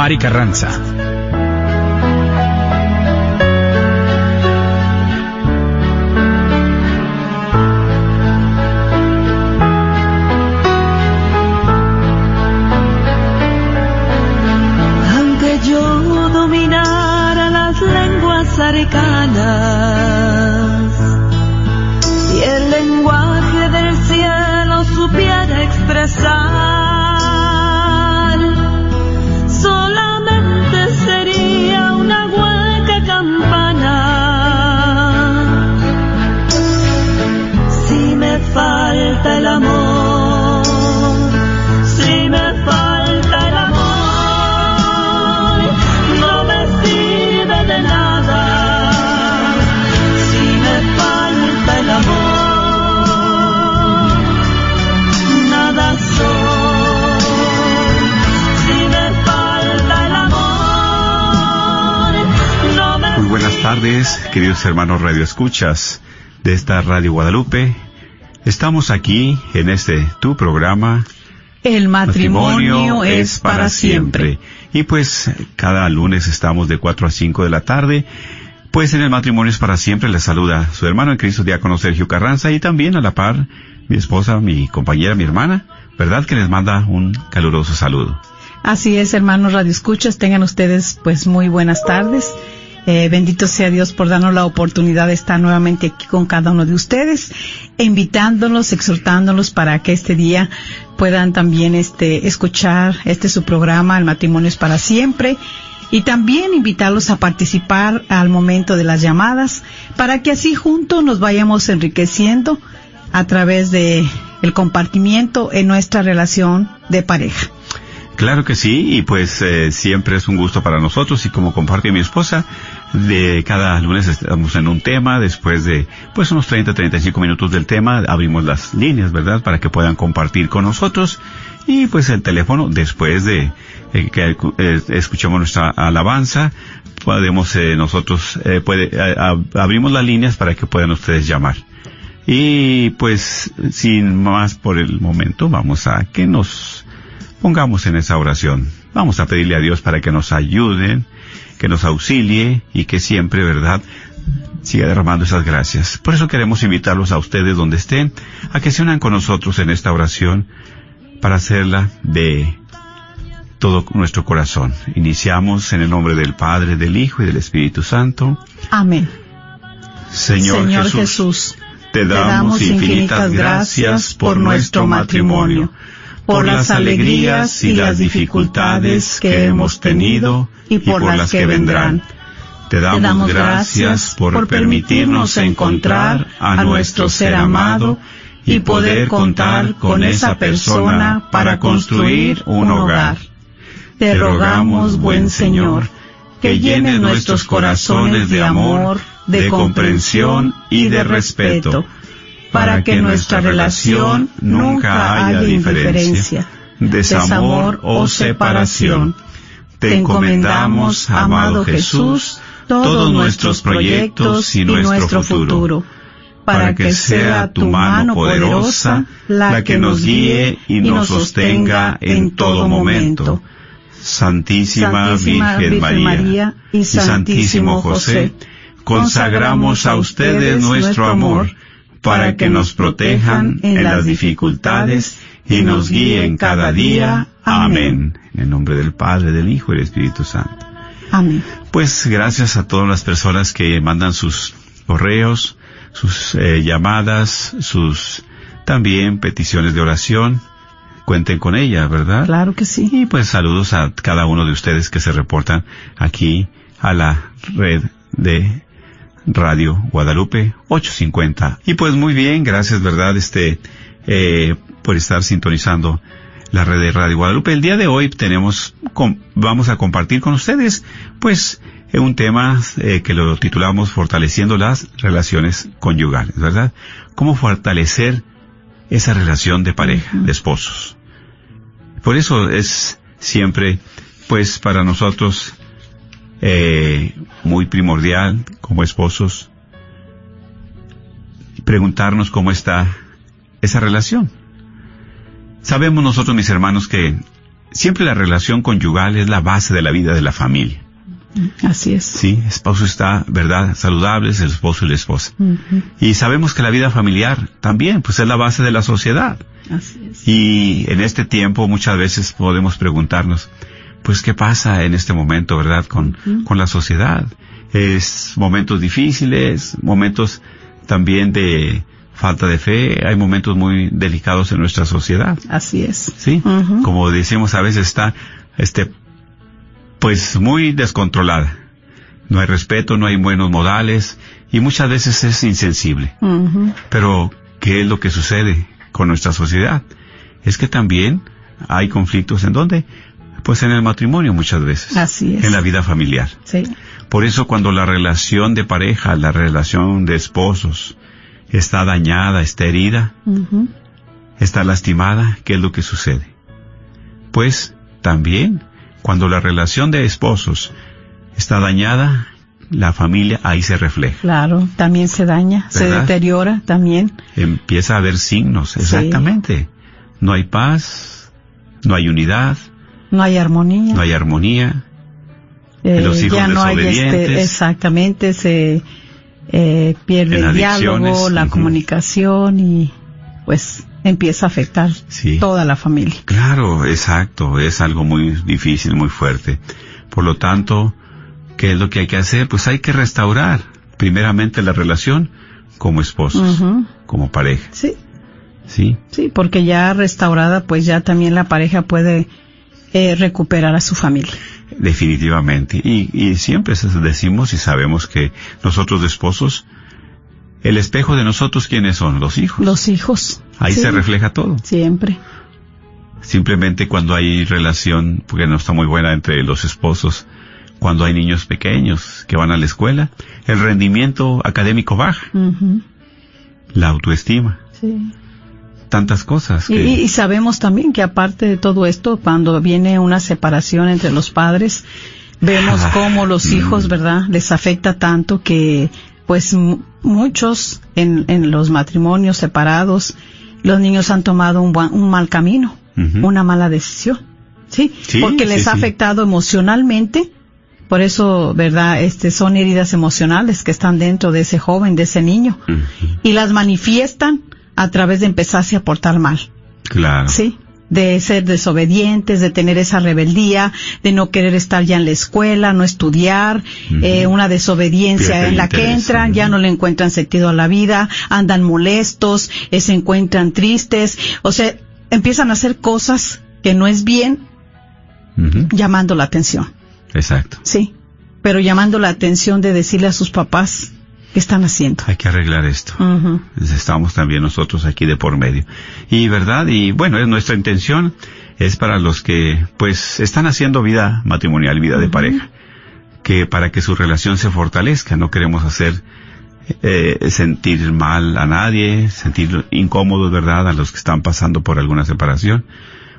Mari Carranza. Queridos hermanos Radio Escuchas de esta Radio Guadalupe. Estamos aquí en este tu programa. El matrimonio, es para siempre. Y pues cada lunes estamos de 4 a 5 de la tarde. Pues en el matrimonio es para siempre le saluda su hermano en Cristo Diácono Sergio Carranza y también a la par mi esposa, mi compañera, mi hermana, ¿verdad? Que les manda un caluroso saludo. Así es, hermanos Radio Escuchas, tengan ustedes pues muy buenas tardes. Eh, bendito sea Dios por darnos la oportunidad de estar nuevamente aquí con cada uno de ustedes, invitándolos, exhortándolos para que este día puedan también este, escuchar este su programa, El matrimonio es para siempre, y también invitarlos a participar al momento de las llamadas para que así juntos nos vayamos enriqueciendo a través de el compartimiento en nuestra relación de pareja. Claro que sí, y pues eh, siempre es un gusto para nosotros y como comparte mi esposa, de cada lunes estamos en un tema, después de pues unos 30, 35 minutos del tema, abrimos las líneas, ¿verdad? Para que puedan compartir con nosotros y pues el teléfono, después de eh, que eh, escuchemos nuestra alabanza, podemos nosotros, puede, abrimos las líneas para que puedan ustedes llamar. Y pues sin más por el momento, vamos a que nos Pongamos en esa oración. Vamos a pedirle a Dios para que nos ayude, que nos auxilie y que siempre, ¿verdad?, siga derramando esas gracias. Por eso queremos invitarlos a ustedes donde estén, a que se unan con nosotros en esta oración para hacerla de todo nuestro corazón. Iniciamos en el nombre del Padre, del Hijo y del Espíritu Santo. Amén. Señor, Jesús, te damos infinitas gracias por nuestro matrimonio por las alegrías y las dificultades que hemos tenido y por las que vendrán. Te damos gracias por permitirnos encontrar a nuestro ser amado y poder contar con esa persona para construir un hogar. Te rogamos, buen Señor, que llene nuestros corazones de amor, de comprensión y de respeto para que nuestra relación nunca haya diferencia, desamor o separación. Te encomendamos, amado Jesús, todos nuestros proyectos y nuestro futuro, para que sea tu mano poderosa la que nos guíe y nos sostenga en todo momento. Santísima, Virgen, María, y Santísimo José, consagramos a ustedes nuestro amor para que nos protejan en las dificultades y nos guíen cada día. Amén. En el nombre del Padre, del Hijo y del Espíritu Santo. Amén. Pues gracias a todas las personas que mandan sus correos, sus eh, llamadas, sus también peticiones de oración. Cuenten con ella, ¿verdad? Claro que sí. Y pues saludos a cada uno de ustedes que se reportan aquí a la red de Radio Guadalupe 850. Y pues muy bien, gracias, ¿verdad? Este, eh, por estar sintonizando la red de Radio Guadalupe. El día de hoy tenemos, vamos a compartir con ustedes, pues, un tema eh, que lo titulamos Fortaleciendo las relaciones conyugales, ¿verdad? ¿Cómo fortalecer esa relación de pareja, de esposos? Por eso es siempre, pues, para nosotros eh, muy primordial como esposos preguntarnos cómo está esa relación. Sabemos nosotros, mis hermanos, que siempre la relación conyugal es la base de la vida de la familia. Así es. Sí, esposo está, ¿verdad? Saludables, el esposo y la esposa. Y sabemos que la vida familiar también, pues es la base de la sociedad. Así es. Y en este tiempo muchas veces podemos preguntarnos, pues qué pasa en este momento, ¿verdad? Con, con la sociedad. Es momentos difíciles, momentos también de falta de fe, hay momentos muy delicados en nuestra sociedad. Así es. Sí, como decimos a veces está, este, pues muy descontrolada. No hay respeto, no hay buenos modales y muchas veces es insensible. Pero, ¿qué es lo que sucede con nuestra sociedad? Es que también hay conflictos en dónde? Pues en el matrimonio muchas veces. Así es. En la vida familiar. Sí. Por eso cuando la relación de pareja, la relación de esposos, está dañada, está herida, está lastimada, ¿qué es lo que sucede? Pues también cuando la relación de esposos está dañada, la familia ahí se refleja. Claro, también se daña, se deteriora también. Empieza a haber signos, exactamente. No hay paz, no hay unidad. No hay armonía. No hay armonía. Eh, los hijos ya no hay este, exactamente, se eh, pierde el diálogo, la comunicación y pues empieza a afectar toda la familia. Claro, exacto, es algo muy difícil, muy fuerte. Por lo tanto, ¿qué es lo que hay que hacer? Pues hay que restaurar primeramente la relación como esposos, como pareja. Sí. Sí. Sí, porque ya restaurada, pues ya también la pareja puede eh, recuperar a su familia. Definitivamente. Y, y siempre decimos y sabemos que nosotros de esposos el espejo de nosotros, ¿quiénes son? Los hijos. Los hijos. Ahí se refleja todo. Siempre. Simplemente cuando hay relación, porque no está muy buena entre los esposos, cuando hay niños pequeños que van a la escuela, el rendimiento académico baja. La autoestima. Sí. Tantas cosas. Y, sabemos también que aparte de todo esto, cuando viene una separación entre los padres, vemos ah, cómo los hijos, mm. ¿verdad? Les afecta tanto que pues muchos en, en, los matrimonios separados, los niños han tomado un, un mal camino, una mala decisión, ¿sí? Porque les ha afectado emocionalmente, por eso, ¿verdad? Este, son heridas emocionales que están dentro de ese joven, de ese niño, y las manifiestan a través de empezarse a portar mal. Claro. Sí de ser desobedientes, de tener esa rebeldía, de no querer estar ya en la escuela, no estudiar, eh, una desobediencia en la que entran, ya no le encuentran sentido a la vida, andan molestos, eh, se encuentran tristes, o sea, empiezan a hacer cosas que no es bien, llamando la atención. Exacto. Sí, pero llamando la atención de decirle a sus papás, ¿Qué están haciendo? Hay que arreglar esto. Estamos también nosotros aquí de por medio. Y verdad, y bueno, es nuestra intención, es para los que pues están haciendo vida matrimonial, vida de pareja, que para que su relación se fortalezca, no queremos hacer eh, sentir mal a nadie, sentir incómodos, ¿verdad?, a los que están pasando por alguna separación.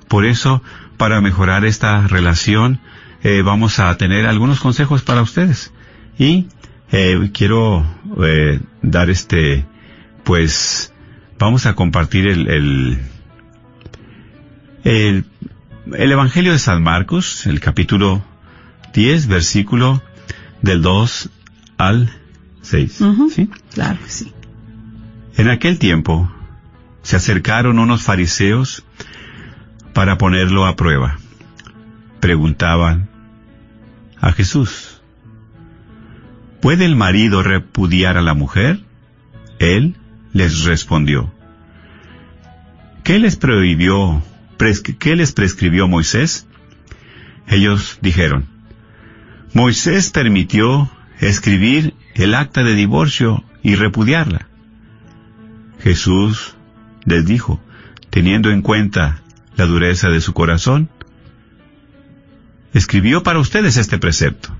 Por eso, para mejorar esta relación, eh, vamos a tener algunos consejos para ustedes. Y eh, quiero eh, dar este, pues, vamos a compartir el, el, el, Evangelio de San Marcos, el capítulo 10, versículo del 2 al 6. ¿Sí? Claro sí. En aquel tiempo se acercaron unos fariseos para ponerlo a prueba. Preguntaban a Jesús, ¿Puede el marido repudiar a la mujer? Él les respondió, ¿qué les prohibió, qué les prescribió Moisés? Ellos dijeron, Moisés permitió escribir el acta de divorcio y repudiarla. Jesús les dijo, teniendo en cuenta la dureza de su corazón, escribió para ustedes este precepto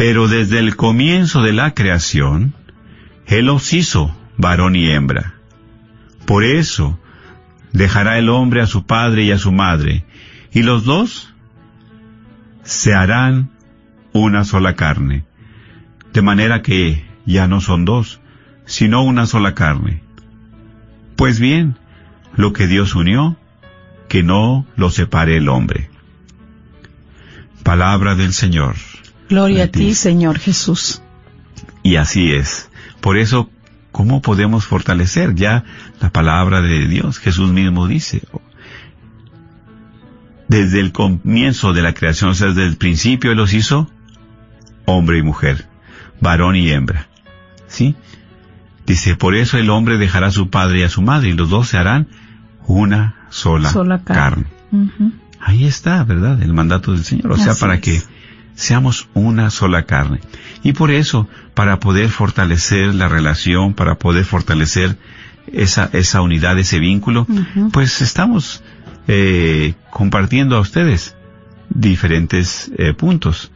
pero desde el comienzo de la creación, Él los hizo varón y hembra. Por eso, dejará el hombre a su padre y a su madre, y los dos se harán una sola carne, de manera que ya no son dos, sino una sola carne. Pues bien, lo que Dios unió, que no lo separe el hombre. Palabra del Señor. Gloria a ti, Señor Jesús. Y así es. Por eso, ¿cómo podemos fortalecer ya la palabra de Dios? Jesús mismo dice, desde el comienzo de la creación, o sea, desde el principio Él los hizo hombre y mujer, varón y hembra. ¿Sí? Dice, por eso el hombre dejará a su padre y a su madre y los dos se harán una sola, carne. Ahí está, ¿verdad? El mandato del Señor. O sea, para que seamos una sola carne. Y por eso, para poder fortalecer la relación, para poder fortalecer esa, esa unidad, ese vínculo, pues estamos eh, compartiendo a ustedes diferentes eh, puntos.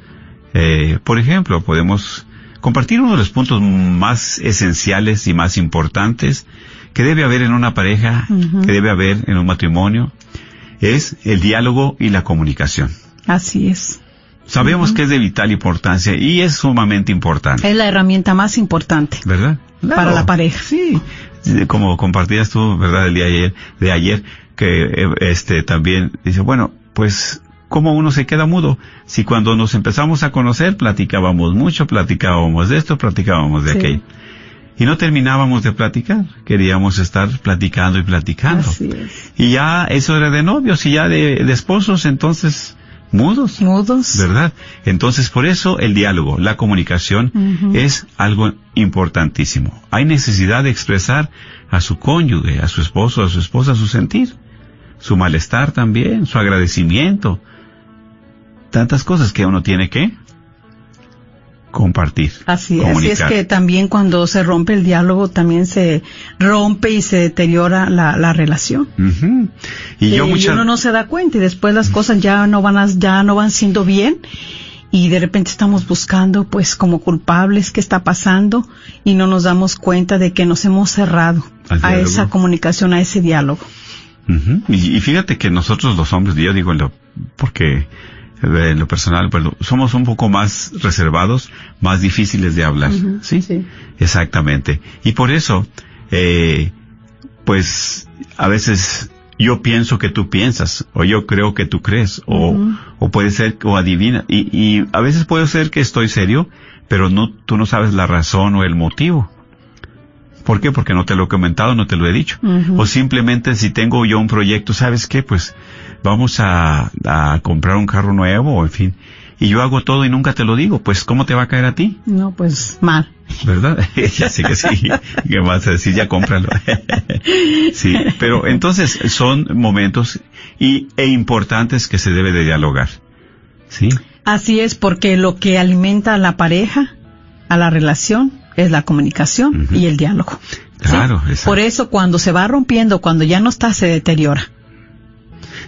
Eh, por ejemplo, podemos compartir uno de los puntos más esenciales y más importantes que debe haber en una pareja, que debe haber en un matrimonio, es el diálogo y la comunicación. Así es. Sabemos que es de vital importancia y es sumamente importante. Es la herramienta más importante. ¿Verdad? Para la pareja. Sí. Como compartías tú, ¿verdad? El día de ayer, de ayer que eh, este también dice, bueno, pues ¿cómo uno se queda mudo? Si cuando nos empezamos a conocer platicábamos mucho, platicábamos de esto, platicábamos de aquello. Y no terminábamos de platicar, queríamos estar platicando y platicando. Y ya eso era de novios y ya de, esposos, entonces mudos. Mudos. ¿Verdad? Entonces por eso el diálogo, la comunicación es algo importantísimo. Hay necesidad de expresar a su cónyuge, a su esposo, a su esposa su sentir su malestar también, su agradecimiento, tantas cosas que uno tiene que compartir. Así, así es que también cuando se rompe el diálogo también se rompe y se deteriora la, relación. Y, yo uno no se da cuenta y después las cosas ya no van a, ya no van siendo bien y de repente estamos buscando pues como culpables qué está pasando y no nos damos cuenta de que nos hemos cerrado a esa comunicación, a ese diálogo y, fíjate que nosotros los hombres, yo digo, porque en lo personal, pues, somos un poco más reservados, más difíciles de hablar. ¿sí? ¿sí? Exactamente. Y por eso, eh, pues, a veces yo pienso que tú piensas, o yo creo que tú crees, o, o puede ser, o adivina. Y, y a veces puede ser que estoy serio, pero no, tú no sabes la razón o el motivo. ¿Por qué? Porque no te lo he comentado, no te lo he dicho. O simplemente si tengo yo un proyecto, ¿sabes qué? Pues vamos a, a comprar un carro nuevo, en fin. Y yo hago todo y nunca te lo digo, pues ¿cómo te va a caer a ti? No, pues mal. ¿Verdad? ya sé que sí. ¿Qué vas a decir? Ya cómpralo. sí, pero entonces son momentos y, e importantes que se debe de dialogar. ¿Sí? Así es, porque lo que alimenta a la pareja, a la relación, es la comunicación y el diálogo. Claro, Por eso cuando se va rompiendo, cuando ya no está, se deteriora.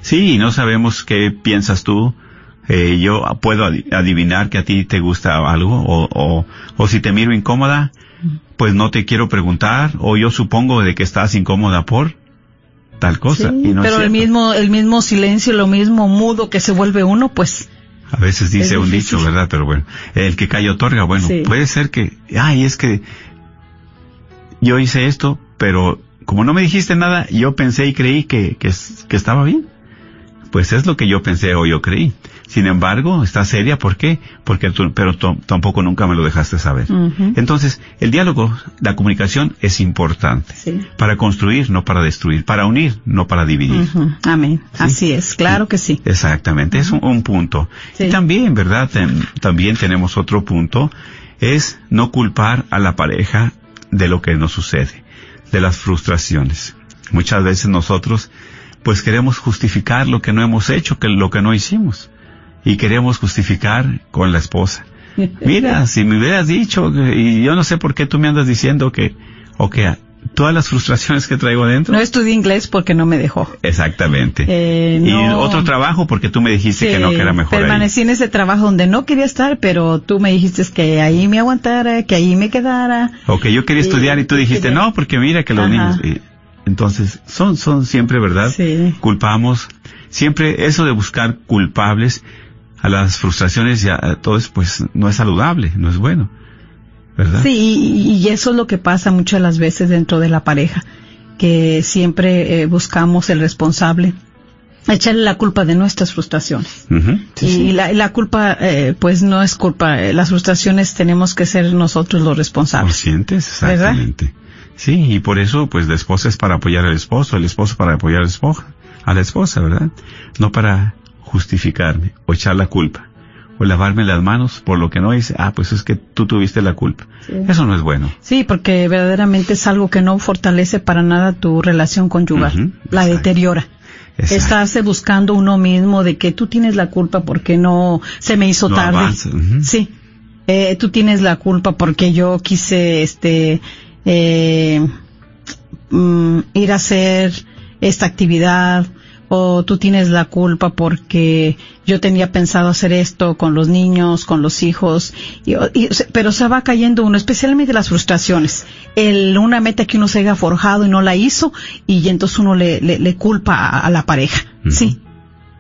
Sí, y no sabemos qué piensas tú. Eh, yo puedo adivinar que a ti te gusta algo, o, o, o si te miro incómoda, pues no te quiero preguntar, o yo supongo de que estás incómoda por tal cosa. pero el mismo, el mismo silencio, lo mismo mudo que se vuelve uno, pues a veces dice un dicho, ¿verdad? Pero bueno, el que cae otorga. Bueno, puede ser que, ay, es que yo hice esto, pero como no me dijiste nada, yo pensé y creí que, que, que estaba bien. Pues es lo que yo pensé o yo creí. Sin embargo, está seria, ¿por qué? Porque tú, pero tampoco nunca me lo dejaste saber. Entonces, el diálogo, la comunicación es importante. Para construir, no para destruir. Para unir, no para dividir. Amén. Así es, claro que sí. Exactamente, es un, punto. Y también, ¿verdad? también tenemos otro punto, es no culpar a la pareja de lo que nos sucede, de las frustraciones. Muchas veces nosotros, pues queremos justificar lo que no hemos hecho, que lo que no hicimos y queremos justificar con la esposa. Mira, si me hubieras dicho, y yo no sé por qué tú me andas diciendo que, o que todas las frustraciones que traigo adentro. No estudié inglés porque no me dejó. Exactamente. Eh, y otro trabajo porque tú me dijiste que no, que era mejor. Permanecí en ese trabajo donde no quería estar, pero tú me dijiste que ahí me aguantara, que ahí me quedara. O que yo quería estudiar y tú dijiste no, porque mira que los niños. Entonces, son, son siempre, ¿verdad? Sí. Culpamos. Siempre eso de buscar culpables a las frustraciones y a todo eso, pues no es saludable, no es bueno. ¿verdad? Sí, y, eso es lo que pasa muchas las veces dentro de la pareja, que siempre eh, buscamos el responsable echarle la culpa de nuestras frustraciones. y La, culpa, eh, pues no es culpa. Eh, las frustraciones tenemos que ser nosotros los responsables. Conscientes, exactamente. Sí, y por eso, pues la esposa es para apoyar al esposo, el esposo para apoyar a la esposa, a la esposa, ¿verdad? No para justificarme o echar la culpa o lavarme las manos por lo que no hice, ah, pues es que tú tuviste la culpa. Eso no es bueno. Sí, porque verdaderamente es algo que no fortalece para nada tu relación conyugal, la deteriora. Estarse buscando uno mismo de que tú tienes la culpa porque no se me hizo tarde. Sí. Eh, tú tienes la culpa porque yo quise, este, eh, mm, ir a hacer esta actividad o tú tienes la culpa porque yo tenía pensado hacer esto con los niños, con los hijos, pero se va cayendo uno, especialmente las frustraciones. El, una meta que uno se haya forjado y no la hizo y entonces uno le, le, culpa a, la pareja, sí.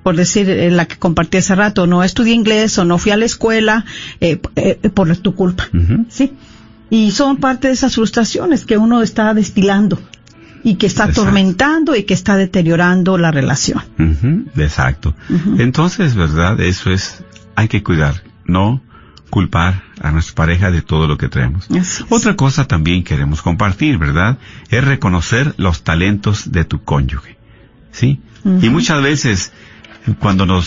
Por decir eh, la que compartí hace rato, no estudié inglés o no fui a la escuela eh, eh, por tu culpa, sí. Y son parte de esas frustraciones que uno está destilando y que está atormentando y que está deteriorando la relación. Exacto. Entonces, ¿verdad? Eso es, hay que cuidar, no culpar a nuestra pareja de todo lo que traemos. Otra cosa también queremos compartir, ¿verdad? Es reconocer los talentos de tu cónyuge. ¿Sí? Y muchas veces cuando nos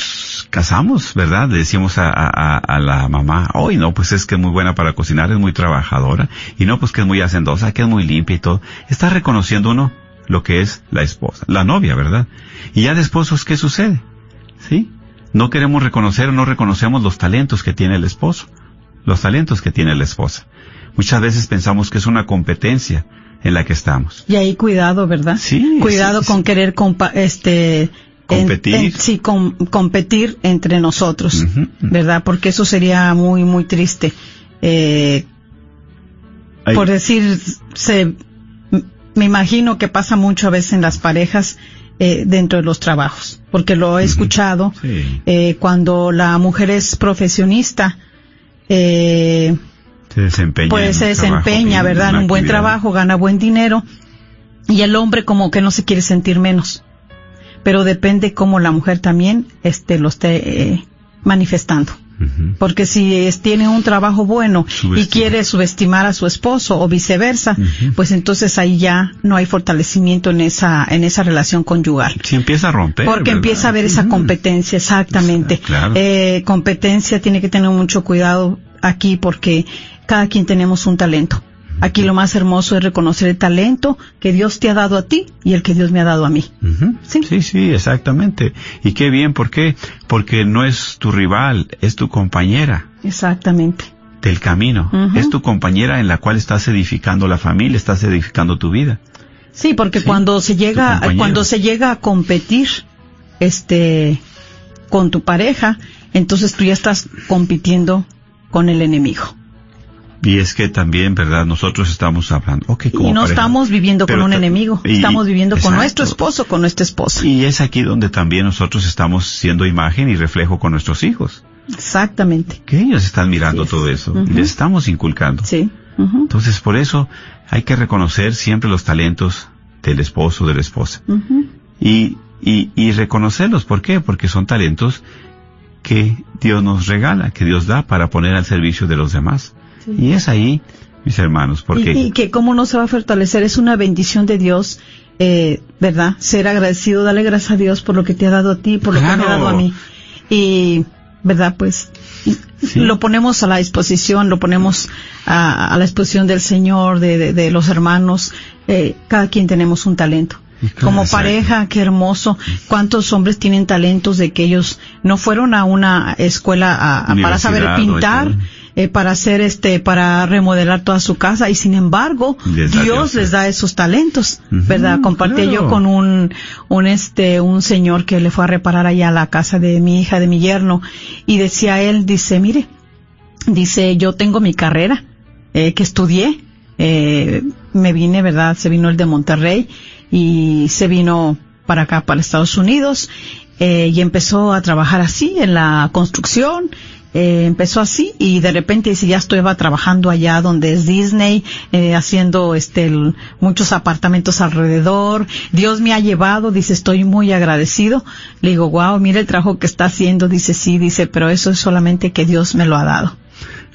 casamos, ¿verdad? Le decimos a, a, la mamá, hoy no, pues es que es muy buena para cocinar, es muy trabajadora, y no, pues que es muy hacendosa, que es muy limpia y todo. Está reconociendo uno lo que es la esposa, la novia, ¿verdad? Y ya de esposos, ¿qué sucede? ¿Sí? No queremos reconocer o no reconocemos los talentos que tiene el esposo, los talentos que tiene la esposa. Muchas veces pensamos que es una competencia en la que estamos. Y ahí cuidado, ¿verdad? Sí. Cuidado con querer este competir. sí, competir entre nosotros, ¿verdad? Porque eso sería muy, muy triste. Eh, por decir, se, me imagino que pasa mucho a veces en las parejas eh, dentro de los trabajos, porque lo he escuchado eh, cuando la mujer es profesionista. Eh, se desempeña. Pues se desempeña, ¿verdad? En un buen trabajo, gana buen dinero. Y el hombre como que no se quiere sentir menos pero depende cómo la mujer también este, lo esté eh, manifestando. Porque si tiene un trabajo bueno y quiere subestimar a su esposo o viceversa, pues entonces ahí ya no hay fortalecimiento en esa en esa relación conyugal. Si empieza a romper. Porque empieza a haber esa competencia, exactamente. Eh, competencia tiene que tener mucho cuidado aquí porque cada quien tenemos un talento. Aquí lo más hermoso es reconocer el talento que Dios te ha dado a ti y el que Dios me ha dado a mí. ¿Sí? sí, sí, exactamente. Y qué bien, ¿por qué? Porque no es tu rival, es tu compañera. Exactamente. Del camino. Es tu compañera en la cual estás edificando la familia, estás edificando tu vida. Sí, porque cuando se llega, cuando se llega a competir, este, con tu pareja, entonces tú ya estás compitiendo con el enemigo. Y es que también, ¿verdad? Nosotros estamos hablando. Okay, y no estamos viviendo con un enemigo, estamos viviendo con nuestro esposo, con nuestra esposa. Y es aquí donde también nosotros estamos siendo imagen y reflejo con nuestros hijos. Exactamente. Que ellos están mirando todo eso y les estamos inculcando. Sí. Entonces, por eso hay que reconocer siempre los talentos del esposo o de la esposa. y, y, y reconocerlos. ¿Por qué? Porque son talentos que Dios nos regala, que Dios da para poner al servicio de los demás. Y es ahí, mis hermanos, porque... Y, que cómo no se va a fortalecer, es una bendición de Dios, eh, ¿verdad? Ser agradecido, dale gracias a Dios por lo que te ha dado a ti, por lo que me ha dado a mí. Y, ¿verdad? Pues lo ponemos a la disposición, lo ponemos a, la disposición del Señor, de, de, los hermanos. Eh, cada quien tenemos un talento. Como pareja, qué hermoso. ¿Cuántos hombres tienen talentos de que ellos no fueron a una escuela para saber pintar? Eh, para hacer este, para remodelar toda su casa y sin embargo Dios, les da esos talentos, ¿verdad? Compartí yo con un, un este, un señor que le fue a reparar allá la casa de mi hija, de mi yerno y decía él, dice, mire, dice, yo tengo mi carrera, eh, que estudié, eh, me vine, ¿verdad? Se vino el de Monterrey y se vino para acá, para Estados Unidos, eh, y empezó a trabajar así en la construcción eh, empezó así y de repente dice ya estaba trabajando allá donde es Disney eh, haciendo este muchos apartamentos alrededor Dios me ha llevado dice estoy muy agradecido le digo wow mira el trabajo que está haciendo dice sí dice pero eso es solamente que Dios me lo ha dado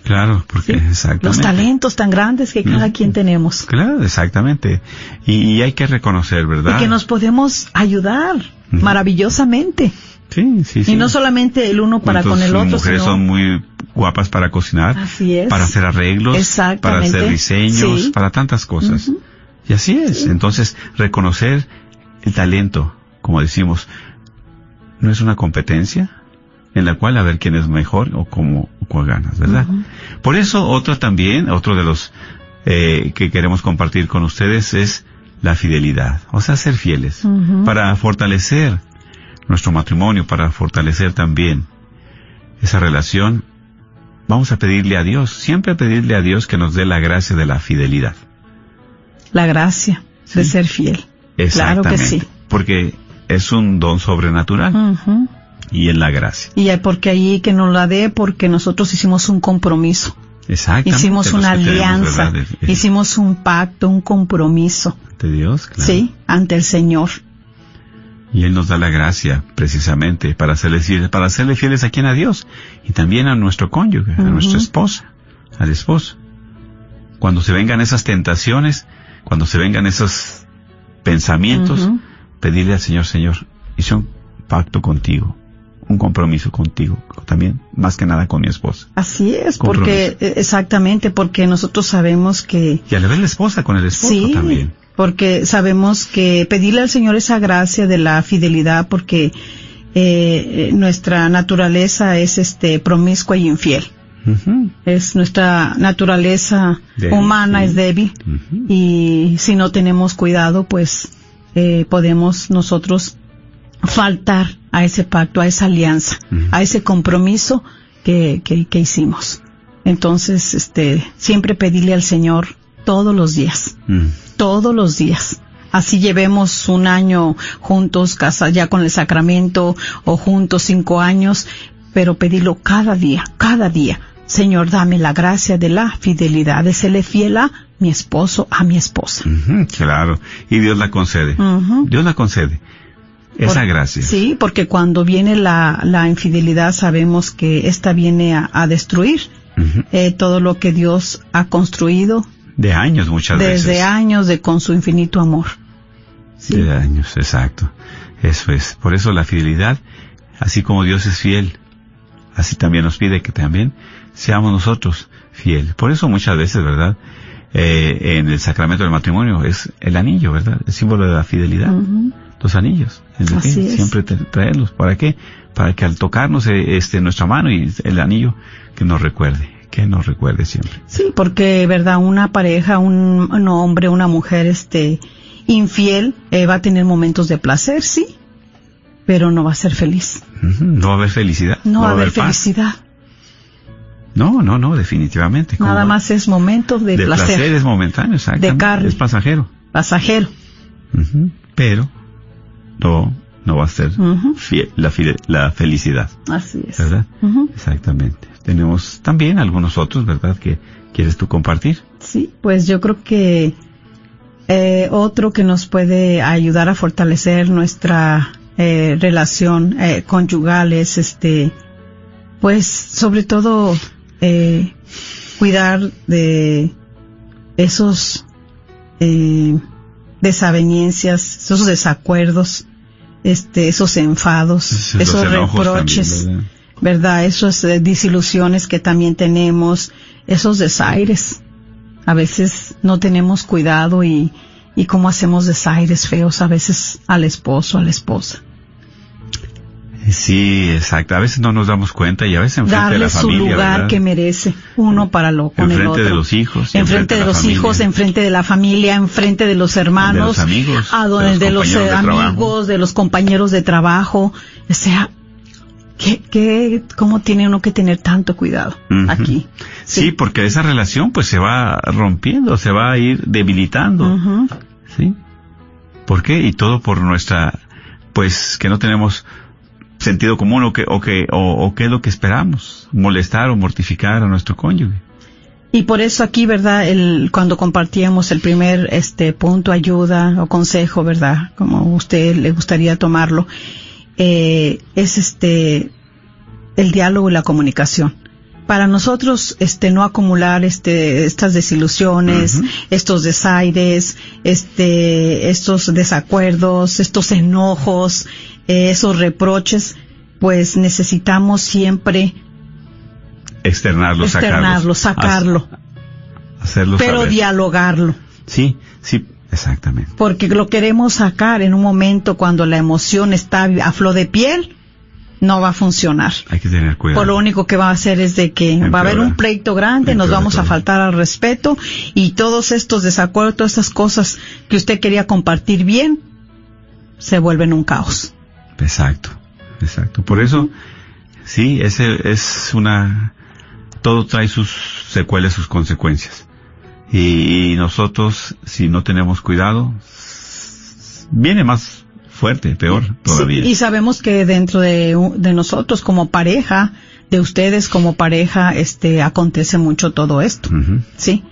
Claro, porque exactamente. Los talentos tan grandes que cada quien tenemos. Claro, exactamente. Y, hay que reconocer, ¿verdad? Y que nos podemos ayudar maravillosamente. Sí, sí, sí. Y no solamente el uno para con el otro. Las mujeres son muy guapas para cocinar, así es. para hacer arreglos, para hacer diseños, para tantas cosas. Y así es. Entonces, reconocer el talento, como decimos, no es una competencia en la cual a ver quién es mejor o cómo, o ganas, ¿verdad? Por eso, otro también, otro de los eh, que queremos compartir con ustedes es la fidelidad, o sea, ser fieles, para fortalecer nuestro matrimonio, para fortalecer también esa relación, vamos a pedirle a Dios, siempre pedirle a Dios que nos dé la gracia de la fidelidad. La gracia de ser fiel. Claro que sí. Porque es un don sobrenatural. Y en la gracia. Y porque ahí que nos la dé, porque nosotros hicimos un compromiso. Exactamente. Hicimos una alianza, hicimos un pacto, un compromiso. De Dios, claro. Sí, ante el Señor. Y Él nos da la gracia, precisamente, para hacerle fieles, para hacerle fieles a quien a Dios, y también a nuestro cónyuge, a nuestra esposa, al esposo. Cuando se vengan esas tentaciones, cuando se vengan esos pensamientos, pedirle al Señor, Señor, hice un pacto contigo, un compromiso contigo, también, más que nada con mi esposa. Así es, porque, e, exactamente, porque nosotros sabemos que... Y a la vez la esposa con el esposo sí, también porque sabemos que pedirle al Señor esa gracia de la fidelidad porque eh, nuestra naturaleza es este promiscua y infiel. Es nuestra naturaleza humana es débil. Y si no tenemos cuidado pues eh, podemos nosotros faltar a ese pacto, a esa alianza, a ese compromiso que, que, que, hicimos. Entonces, este, siempre pedirle al Señor todos los días todos los días. Así llevemos un año juntos, casa ya con el sacramento, o juntos cinco años, pero pedirlo cada día, cada día. Señor, dame la gracia de la fidelidad, de serle fiel a mi esposo, a mi esposa. claro, y Dios la concede. Dios la concede. Esa gracia. Sí, porque cuando viene la, la infidelidad sabemos que esta viene a, destruir eh, todo lo que Dios ha construido, de años muchas veces. Desde años de con su infinito amor. Sí. De años, exacto. Eso es. Por eso la fidelidad, así como Dios es fiel, así también nos pide que también seamos nosotros fiel. Por eso muchas veces, ¿verdad? Eh, en el sacramento del matrimonio es el anillo, ¿verdad? El símbolo de la fidelidad. Los anillos. Así Siempre traerlos. ¿Para qué? Para que al tocarnos eh, este, nuestra mano y el anillo, que nos recuerde que nos recuerde siempre. Sí, porque, verdad, una pareja, un, hombre, una mujer, este, infiel, eh, va a tener momentos de placer, sí, pero no va a ser feliz. No va a haber felicidad. No, va a haber, felicidad. No, no, no, definitivamente. Nada más es momento de, de placer. es momentáneo, exacto. De carne. Es pasajero. Pasajero. Pero no, no va a ser la, la felicidad. Así es. ¿Verdad? Exactamente tenemos también algunos otros, ¿verdad? Que quieres tú compartir. Sí, pues yo creo que eh, otro que nos puede ayudar a fortalecer nuestra eh, relación eh, conyugal es este, pues sobre todo eh, cuidar de esos eh, desavenencias, esos desacuerdos, este, esos enfados, esos reproches. ¿Verdad? Esas eh, disilusiones que también tenemos, esos desaires. A veces no tenemos cuidado y, y cómo hacemos desaires feos a veces al esposo, a la esposa. Sí, exacto. A veces no nos damos cuenta y a veces enfrente de la familia. su lugar que merece uno para lo con el otro. de los hijos. Enfrente, de, los hijos, enfrente de la familia, enfrente de los hermanos. De los amigos. A de, los, amigos, de los compañeros de trabajo. O sea, ¿Qué, qué, cómo tiene uno que tener tanto cuidado aquí? Sí. porque esa relación pues se va rompiendo, se va a ir debilitando. ¿Sí? ¿Por qué? Y todo por nuestra, pues que no tenemos sentido común o que, o que, o, qué es lo que esperamos, molestar o mortificar a nuestro cónyuge. Y por eso aquí, ¿verdad? El, cuando compartíamos el primer este punto, ayuda o consejo, ¿verdad? Como usted le gustaría tomarlo, eh, es este, el diálogo y la comunicación. Para nosotros, este, no acumular, este, estas desilusiones, estos desaires, este, estos desacuerdos, estos enojos, eh, esos reproches, pues necesitamos siempre externarlo, externarlo sacarlo, hacerlo pero dialogarlo. Sí, sí, exactamente. Porque lo queremos sacar en un momento cuando la emoción está a flor de piel, no va a funcionar. Hay que tener cuidado. Por lo único que va a hacer es de que va a haber un pleito grande, nos vamos a faltar al respeto y todos estos desacuerdos, todas estas cosas que usted quería compartir bien, se vuelven un caos. Exacto, exacto. Por eso, sí, ese es una, todo trae sus secuelas, sus consecuencias. Y nosotros, si no tenemos cuidado, viene más fuerte, peor todavía. y sabemos que dentro de, de, nosotros como pareja, de ustedes como pareja, este, acontece mucho todo esto. Sí.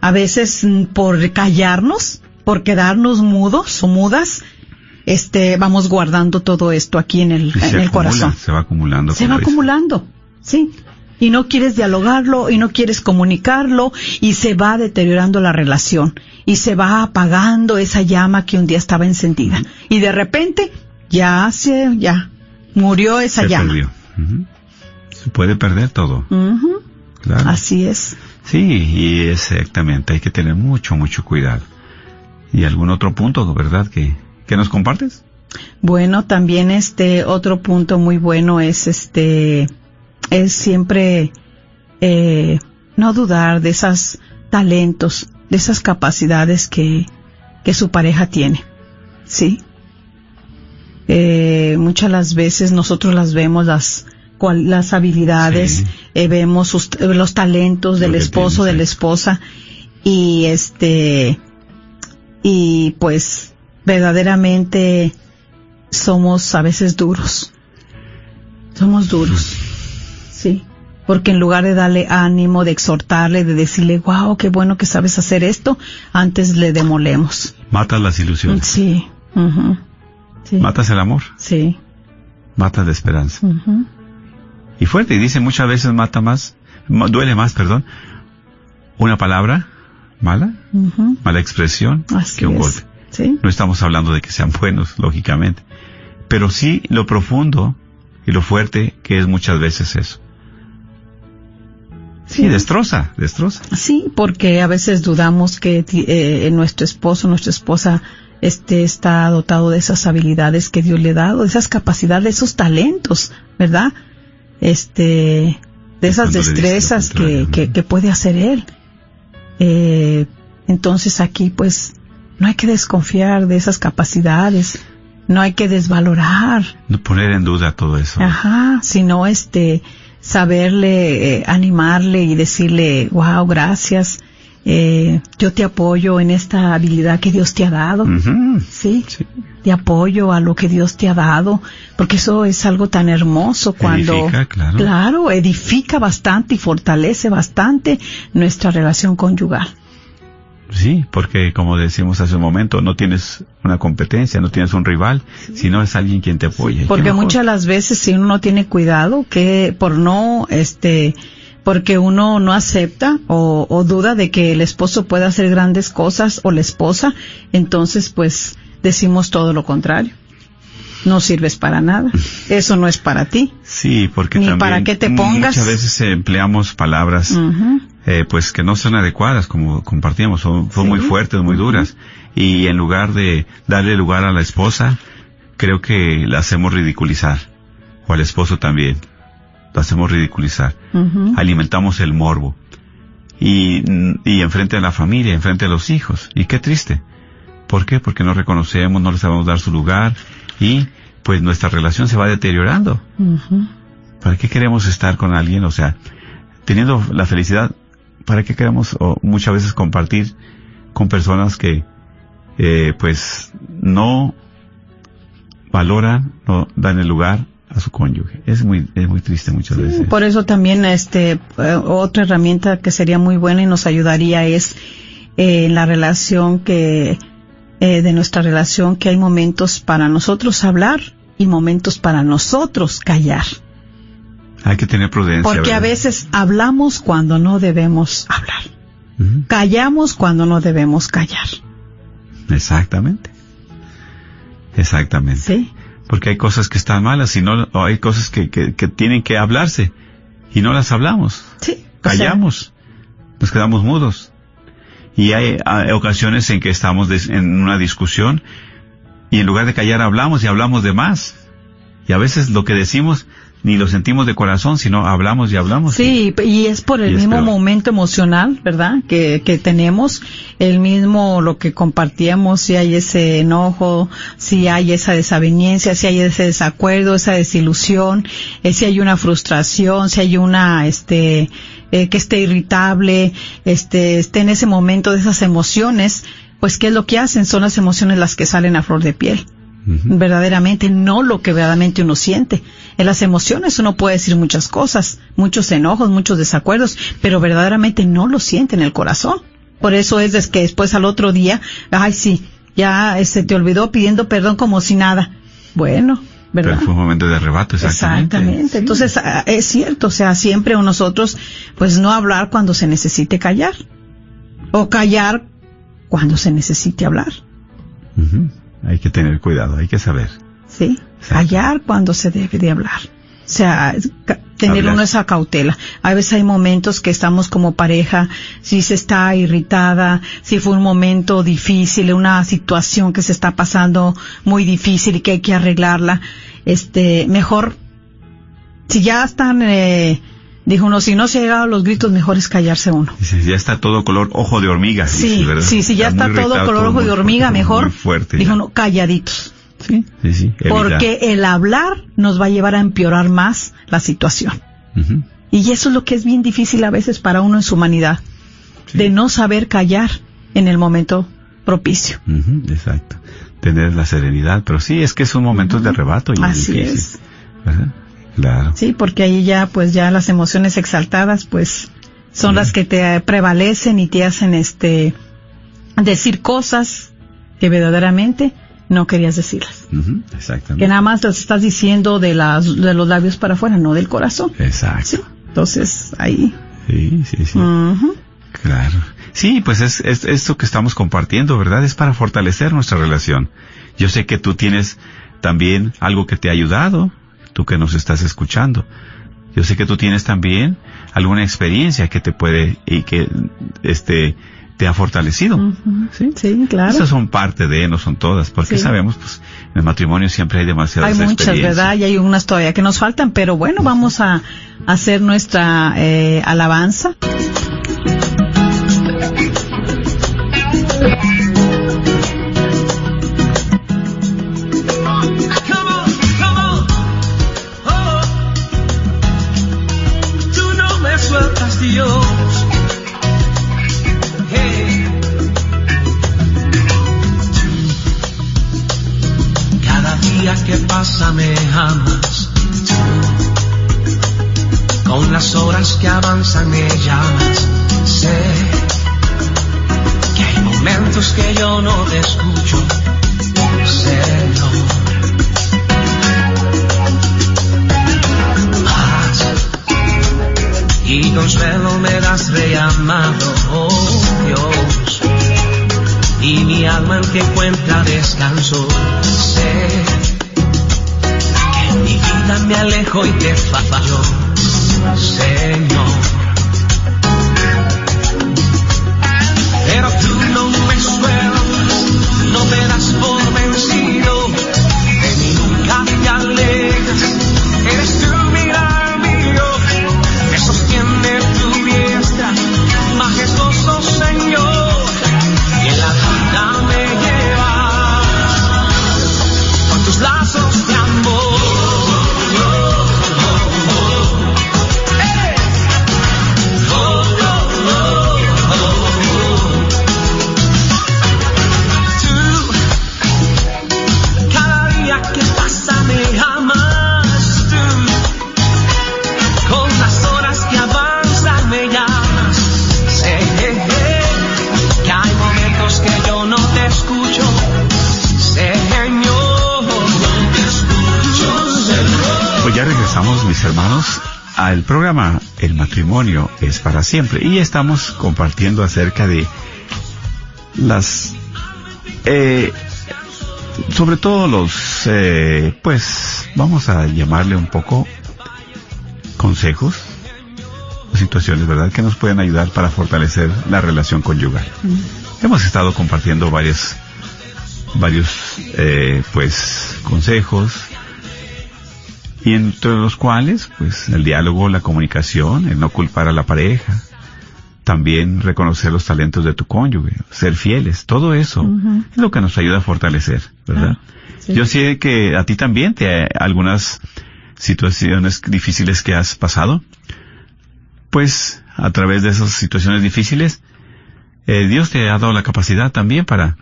A veces mm, por callarnos, por quedarnos mudos o mudas, este, vamos guardando todo esto aquí en el, en el corazón. Se va acumulando. Se va acumulando, sí. Y no quieres dialogarlo y no quieres comunicarlo y se va deteriorando la relación y se va apagando esa llama que un día estaba encendida. Y de repente, ya se, ya, murió esa llama. Perdió. Se puede perder todo. Así es. Sí, y exactamente, hay que tener mucho, mucho cuidado. ¿Y algún otro punto, verdad, que, ¿Qué nos compartes? Bueno, también este otro punto muy bueno es este es siempre eh, no dudar de esos talentos, de esas capacidades que, que su pareja tiene, sí. Eh, muchas las veces nosotros las vemos las las habilidades, eh, vemos los talentos del esposo, de la esposa y este y pues verdaderamente somos a veces duros. Somos duros. Sí. Porque en lugar de darle ánimo, de exhortarle, de decirle, wow, qué bueno que sabes hacer esto, antes le demolemos. Matas las ilusiones. Sí. Matas el amor. Sí. Matas la esperanza. Y fuerte, y dice muchas veces mata más, duele más, perdón, una palabra mala, mala expresión, que un golpe. No estamos hablando de que sean buenos, lógicamente, pero sí lo profundo y lo fuerte que es muchas veces eso. Sí, destroza, destroza. Sí, porque a veces dudamos que eh, nuestro esposo, nuestra esposa, este está dotado de esas habilidades que Dios le ha dado, de esas capacidades, esos talentos, ¿verdad? Este, de esas destrezas que, que, puede hacer él. Eh, entonces aquí, pues, no hay que desconfiar de esas capacidades, no hay que desvalorar. No poner en duda todo eso. Ajá, sino este, saberle, eh, animarle y decirle, wow, gracias, eh, yo te apoyo en esta habilidad que Dios te ha dado. ¿sí? ¿sí? Te apoyo a lo que Dios te ha dado, porque eso es algo tan hermoso cuando, edifica, claro. claro, edifica bastante y fortalece bastante nuestra relación conyugal. Sí, porque como decimos hace un momento, no tienes una competencia, no tienes un rival, sino es alguien quien te apoya. Porque muchas las veces si uno no tiene cuidado, que por no, este, porque uno no acepta o, o duda de que el esposo pueda hacer grandes cosas o la esposa, entonces pues decimos todo lo contrario no sirves para nada. Eso no es para ti. Sí, porque Ni para qué te pongas. Muchas veces empleamos palabras eh, pues que no son adecuadas, como compartíamos, son, muy fuertes, muy duras. Y en lugar de darle lugar a la esposa, creo que la hacemos ridiculizar. O al esposo también. La hacemos ridiculizar. Alimentamos el morbo. Y, y enfrente de la familia, enfrente de los hijos. Y qué triste. ¿Por qué? Porque no reconocemos, no les sabemos dar su lugar y pues nuestra relación se va deteriorando. ¿Para qué queremos estar con alguien? O sea, teniendo la felicidad, ¿para qué queremos o muchas veces compartir con personas que eh, pues no valoran, no dan el lugar a su cónyuge. Es muy, es muy triste muchas veces. Por eso también, este, eh, otra herramienta que sería muy buena y nos ayudaría es eh, en la relación que, eh, de nuestra relación, que hay momentos para nosotros hablar y momentos para nosotros callar. Hay que tener prudencia. Porque a veces hablamos cuando no debemos hablar. Callamos cuando no debemos callar. Exactamente. Exactamente. Sí. Porque hay cosas que están malas y no, o hay cosas que, que, tienen que hablarse y no las hablamos. Sí. Callamos. nos quedamos mudos. Y hay, ocasiones en que estamos en una discusión y en lugar de callar hablamos y hablamos de más. Y a veces lo que decimos ni lo sentimos de corazón, sino hablamos y hablamos. Sí, y, es por el mismo momento emocional, ¿verdad? Que, que tenemos, el mismo lo que compartíamos, si hay ese enojo, si hay esa desaveniencia, si hay ese desacuerdo, esa desilusión, eh, si hay una frustración, si hay una, este, eh, que esté irritable, este, esté en ese momento de esas emociones, pues ¿qué es lo que hacen? Son las emociones las que salen a flor de piel verdaderamente, no lo que verdaderamente uno siente. En las emociones uno puede decir muchas cosas, muchos enojos, muchos desacuerdos, pero verdaderamente no lo siente en el corazón. Por eso es que después al otro día, ay sí, ya se te olvidó pidiendo perdón como si nada. Bueno, ¿verdad? Pero fue un momento de arrebato, exactamente. Exactamente. Entonces, ah, es cierto, o sea, siempre nosotros, pues no hablar cuando se necesite callar. O callar cuando se necesite hablar. Hay que tener cuidado, hay que saber. Sí, callar cuando se debe de hablar. O sea, tener uno esa cautela. A veces hay momentos que estamos como pareja, si se está irritada, si fue un momento difícil, una situación que se está pasando muy difícil y que hay que arreglarla, este, mejor, si ya están, eh, Dijo uno, si no se ha llegado a los gritos, mejor es callarse uno. Si ya está todo color ojo de hormiga. Sí, sí, sí, ya está, todo color ojo de hormiga, mejor. fuerte. Dijo uno, calladitos. Sí, sí, sí. Porque el hablar nos va a llevar a empeorar más la situación. Y eso es lo que es bien difícil a veces para uno en su humanidad. De no saber callar en el momento propicio. exacto. Tener la serenidad, pero sí, es que son momentos de arrebato y Así es. Sí, porque ahí ya, pues ya las emociones exaltadas, pues son las que te prevalecen y te hacen este decir cosas que verdaderamente no querías decirlas. exactamente. Que nada más las estás diciendo de las de los labios para afuera, no del corazón. Exacto. Entonces, ahí. Sí, sí, sí. Claro. Sí, pues es, es esto que estamos compartiendo, ¿verdad? Es para fortalecer nuestra relación. Yo sé que tú tienes también algo que te ha ayudado tú que nos estás escuchando. Yo sé que tú tienes también alguna experiencia que te puede y que este te ha fortalecido. ¿Sí? ¿Sí? claro. Esas son parte de, no son todas, porque sabemos, pues, en el matrimonio siempre hay demasiadas Hay muchas, ¿verdad? Y hay unas todavía que nos faltan, pero bueno, vamos a hacer nuestra eh, alabanza. Que pasa me amas Con las horas que avanzan me llamas. Sé que hay momentos que yo no te escucho. Señor. Paz y consuelo me das reamado, oh Dios. Y mi alma en que encuentra descanso. Sé mi vida me alejo y te fallo, Señor. Pero tú no me sueltas, no me das por vencido, mis hermanos, al programa El matrimonio es para siempre y estamos compartiendo acerca de las, eh, sobre todo los, eh, pues, vamos a llamarle un poco consejos, situaciones, ¿verdad?, que nos pueden ayudar para fortalecer la relación conyugal. Hemos estado compartiendo varios, varios, eh, pues, consejos, y entre los cuales, pues, el diálogo, la comunicación, el no culpar a la pareja, también reconocer los talentos de tu cónyuge, ser fieles, todo eso es lo que nos ayuda a fortalecer, ¿verdad? Ah, Yo sé que a ti también te algunas situaciones difíciles que has pasado, pues a través de esas situaciones difíciles, eh, Dios te ha dado la capacidad también para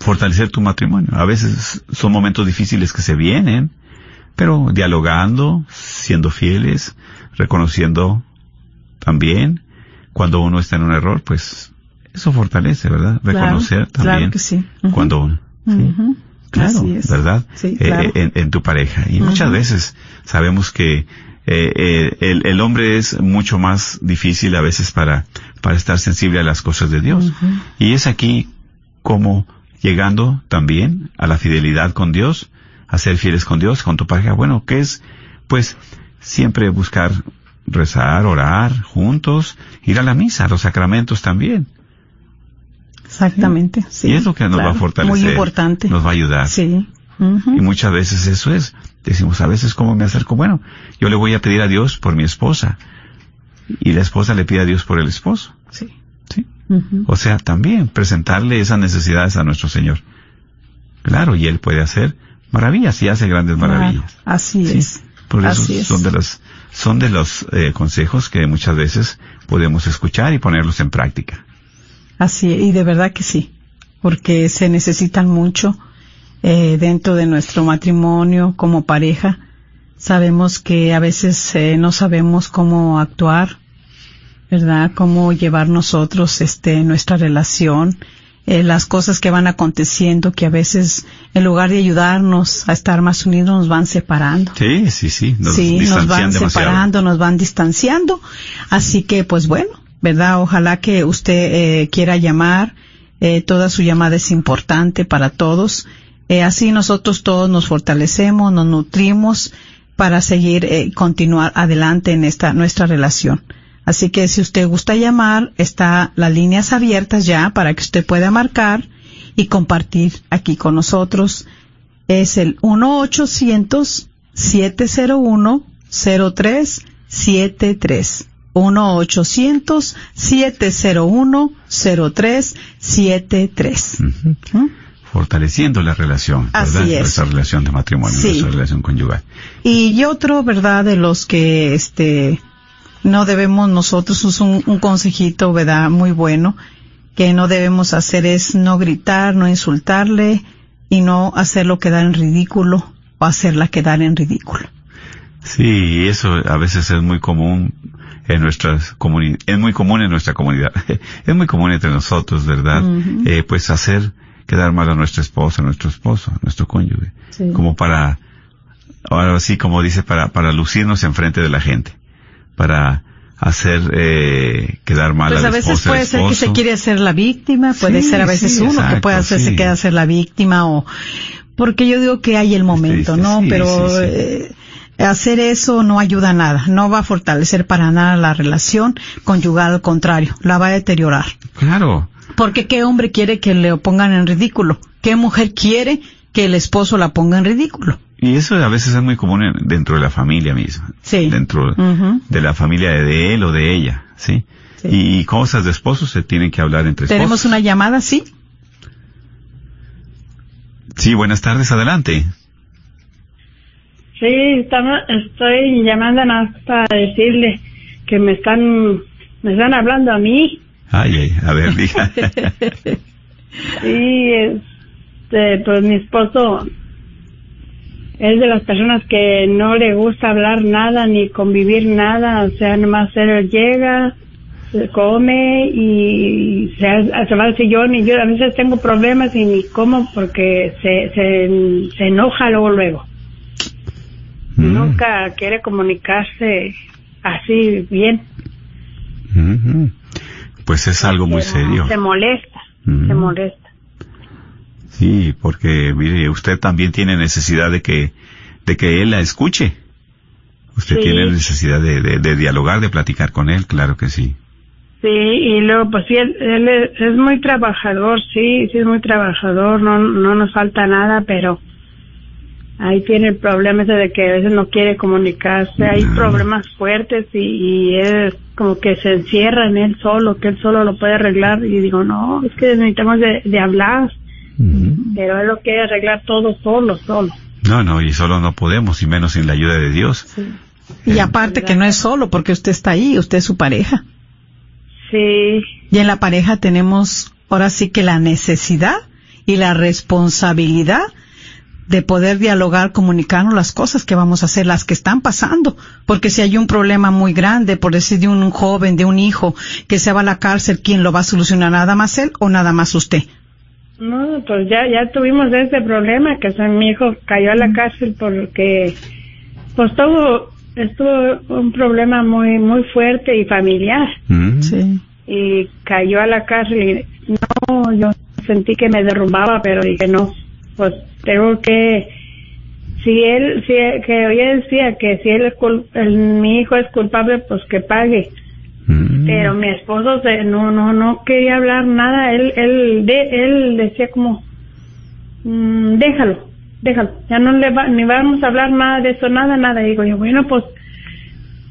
fortalecer tu matrimonio. A veces son momentos difíciles que se vienen, pero dialogando, siendo fieles, reconociendo también cuando uno está en un error, pues eso fortalece, ¿verdad? Reconocer también claro que sí. cuando uno. Claro, ¿verdad? Sí, eh, en, tu pareja. Y muchas veces sabemos que eh, eh, el, el, hombre es mucho más difícil a veces para, para estar sensible a las cosas de Dios. Y es aquí como llegando también a la fidelidad con Dios, a ser fieles con Dios, con tu pareja. Bueno, ¿qué es? Pues siempre buscar rezar, orar juntos, ir a la misa, a los sacramentos también. Exactamente, sí. y es lo que nos va a fortalecer. Muy importante. Nos va a ayudar. Sí. Y muchas veces eso es. Decimos, a veces, ¿cómo me acerco? Bueno, yo le voy a pedir a Dios por mi esposa. Y la esposa le pide a Dios por el esposo. Sí. ¿Sí? O sea, también presentarle esas necesidades a nuestro Señor. Claro, y Él puede hacer maravillas y hace grandes maravillas. así es. Por eso son de los, son de los eh, consejos que muchas veces podemos escuchar y ponerlos en práctica. Así, y de verdad que sí, porque se necesitan mucho eh, dentro de nuestro matrimonio como pareja. Sabemos que a veces eh, no sabemos cómo actuar, ¿verdad? Cómo llevar nosotros este, nuestra relación eh, las cosas que van aconteciendo que a veces en lugar de ayudarnos a estar más unidos nos van separando. Sí, sí, sí. Nos, sí, nos van separando, nos van distanciando. Así que pues bueno, ¿verdad? Ojalá que usted eh, quiera llamar. Eh, toda su llamada es importante para todos. Eh, así nosotros todos nos fortalecemos, nos nutrimos para seguir, eh, continuar adelante en esta, nuestra relación. Así que si usted gusta llamar, está las líneas abiertas ya para que usted pueda marcar y compartir aquí con nosotros. Es el 1-800-701-0373. 1-800-701-0373. ¿Mm? Fortaleciendo la relación, ¿verdad? Así es. Nuestra relación de matrimonio, nuestra relación conyugal. Y otro, ¿verdad? De los que, este, no debemos nosotros, es un, consejito, ¿verdad? Muy bueno, que no debemos hacer es no gritar, no insultarle y no hacerlo quedar en ridículo o hacerla quedar en ridículo. Sí, eso a veces es muy común en nuestras comunidades, es muy común en nuestra comunidad, es muy común entre nosotros, ¿verdad? eh, pues hacer quedar mal a nuestra esposa, a nuestro esposo, a nuestro cónyuge, como para, ahora sí como dice, para, para lucirnos enfrente de la gente para hacer eh, quedar mal pues a, la veces puede ser que se quiere hacer la víctima, puede ser a veces uno que puede hacerse sí. queda ser la víctima o porque yo digo que hay el momento, ¿no? Pero eh, hacer eso no ayuda a nada, no va a fortalecer para nada la relación conyugal, al contrario, la va a deteriorar. Claro. Porque qué hombre quiere que le pongan en ridículo, qué mujer quiere que el esposo la ponga en ridículo. Y eso a veces es muy común dentro de la familia misma. Sí. Dentro de la familia de él o de ella, ¿sí? sí. Y cosas de esposos se tienen que hablar entre esposos. ¿Tenemos una llamada, sí? Sí, buenas tardes, adelante. Sí, estamos, estoy llamando para decirle que me están, me están hablando a mí. Ay, ay, a ver, diga. sí, este, pues mi esposo es de las personas que no le gusta hablar nada ni convivir nada, o sea, nomás él llega, se come y se, se va al sillón y yo a veces tengo problemas y ni como porque se, se, se enoja luego luego. nunca quiere comunicarse así bien. Pues es algo muy serio. Se molesta, se molesta. Sí, porque mire, usted también tiene necesidad de que, de que él la escuche. Usted tiene necesidad de, de, dialogar, de platicar con él, claro que sí. Sí, y luego, pues sí, él, es, muy trabajador, sí, sí es muy trabajador, no, no nos falta nada, pero ahí tiene el problema ese de que a veces no quiere comunicarse, hay problemas fuertes y, y, él como que se encierra en él solo, que él solo lo puede arreglar y digo, no, es que necesitamos de, de hablar, pero él lo quiere arreglar todo solo, solo. No, no, y solo no podemos, y menos sin la ayuda de Dios. Y eh, aparte que no es solo, porque usted está ahí, usted es su pareja. Sí. Y en la pareja tenemos ahora sí que la necesidad y la responsabilidad de poder dialogar, comunicarnos las cosas que vamos a hacer, las que están pasando. Porque si hay un problema muy grande, por decir de un joven, de un hijo, que se va a la cárcel, ¿quién lo va a solucionar? ¿Nada más él o nada más usted? No, pues ya, ya tuvimos ese problema, que mi hijo cayó a la cárcel porque, pues todo, estuvo un problema muy, muy fuerte y familiar. Sí. Y cayó a la cárcel y no, yo sentí que me derrumbaba, pero dije no, pues tengo que si él si que hoy decía que si él es mi hijo es culpable pues que pague mm. pero mi esposo se, no no no quería hablar nada. Él él de, él decía como mm, déjalo déjalo. Ya no le va, ni vamos a hablar nada de eso nada nada digo yo bueno pues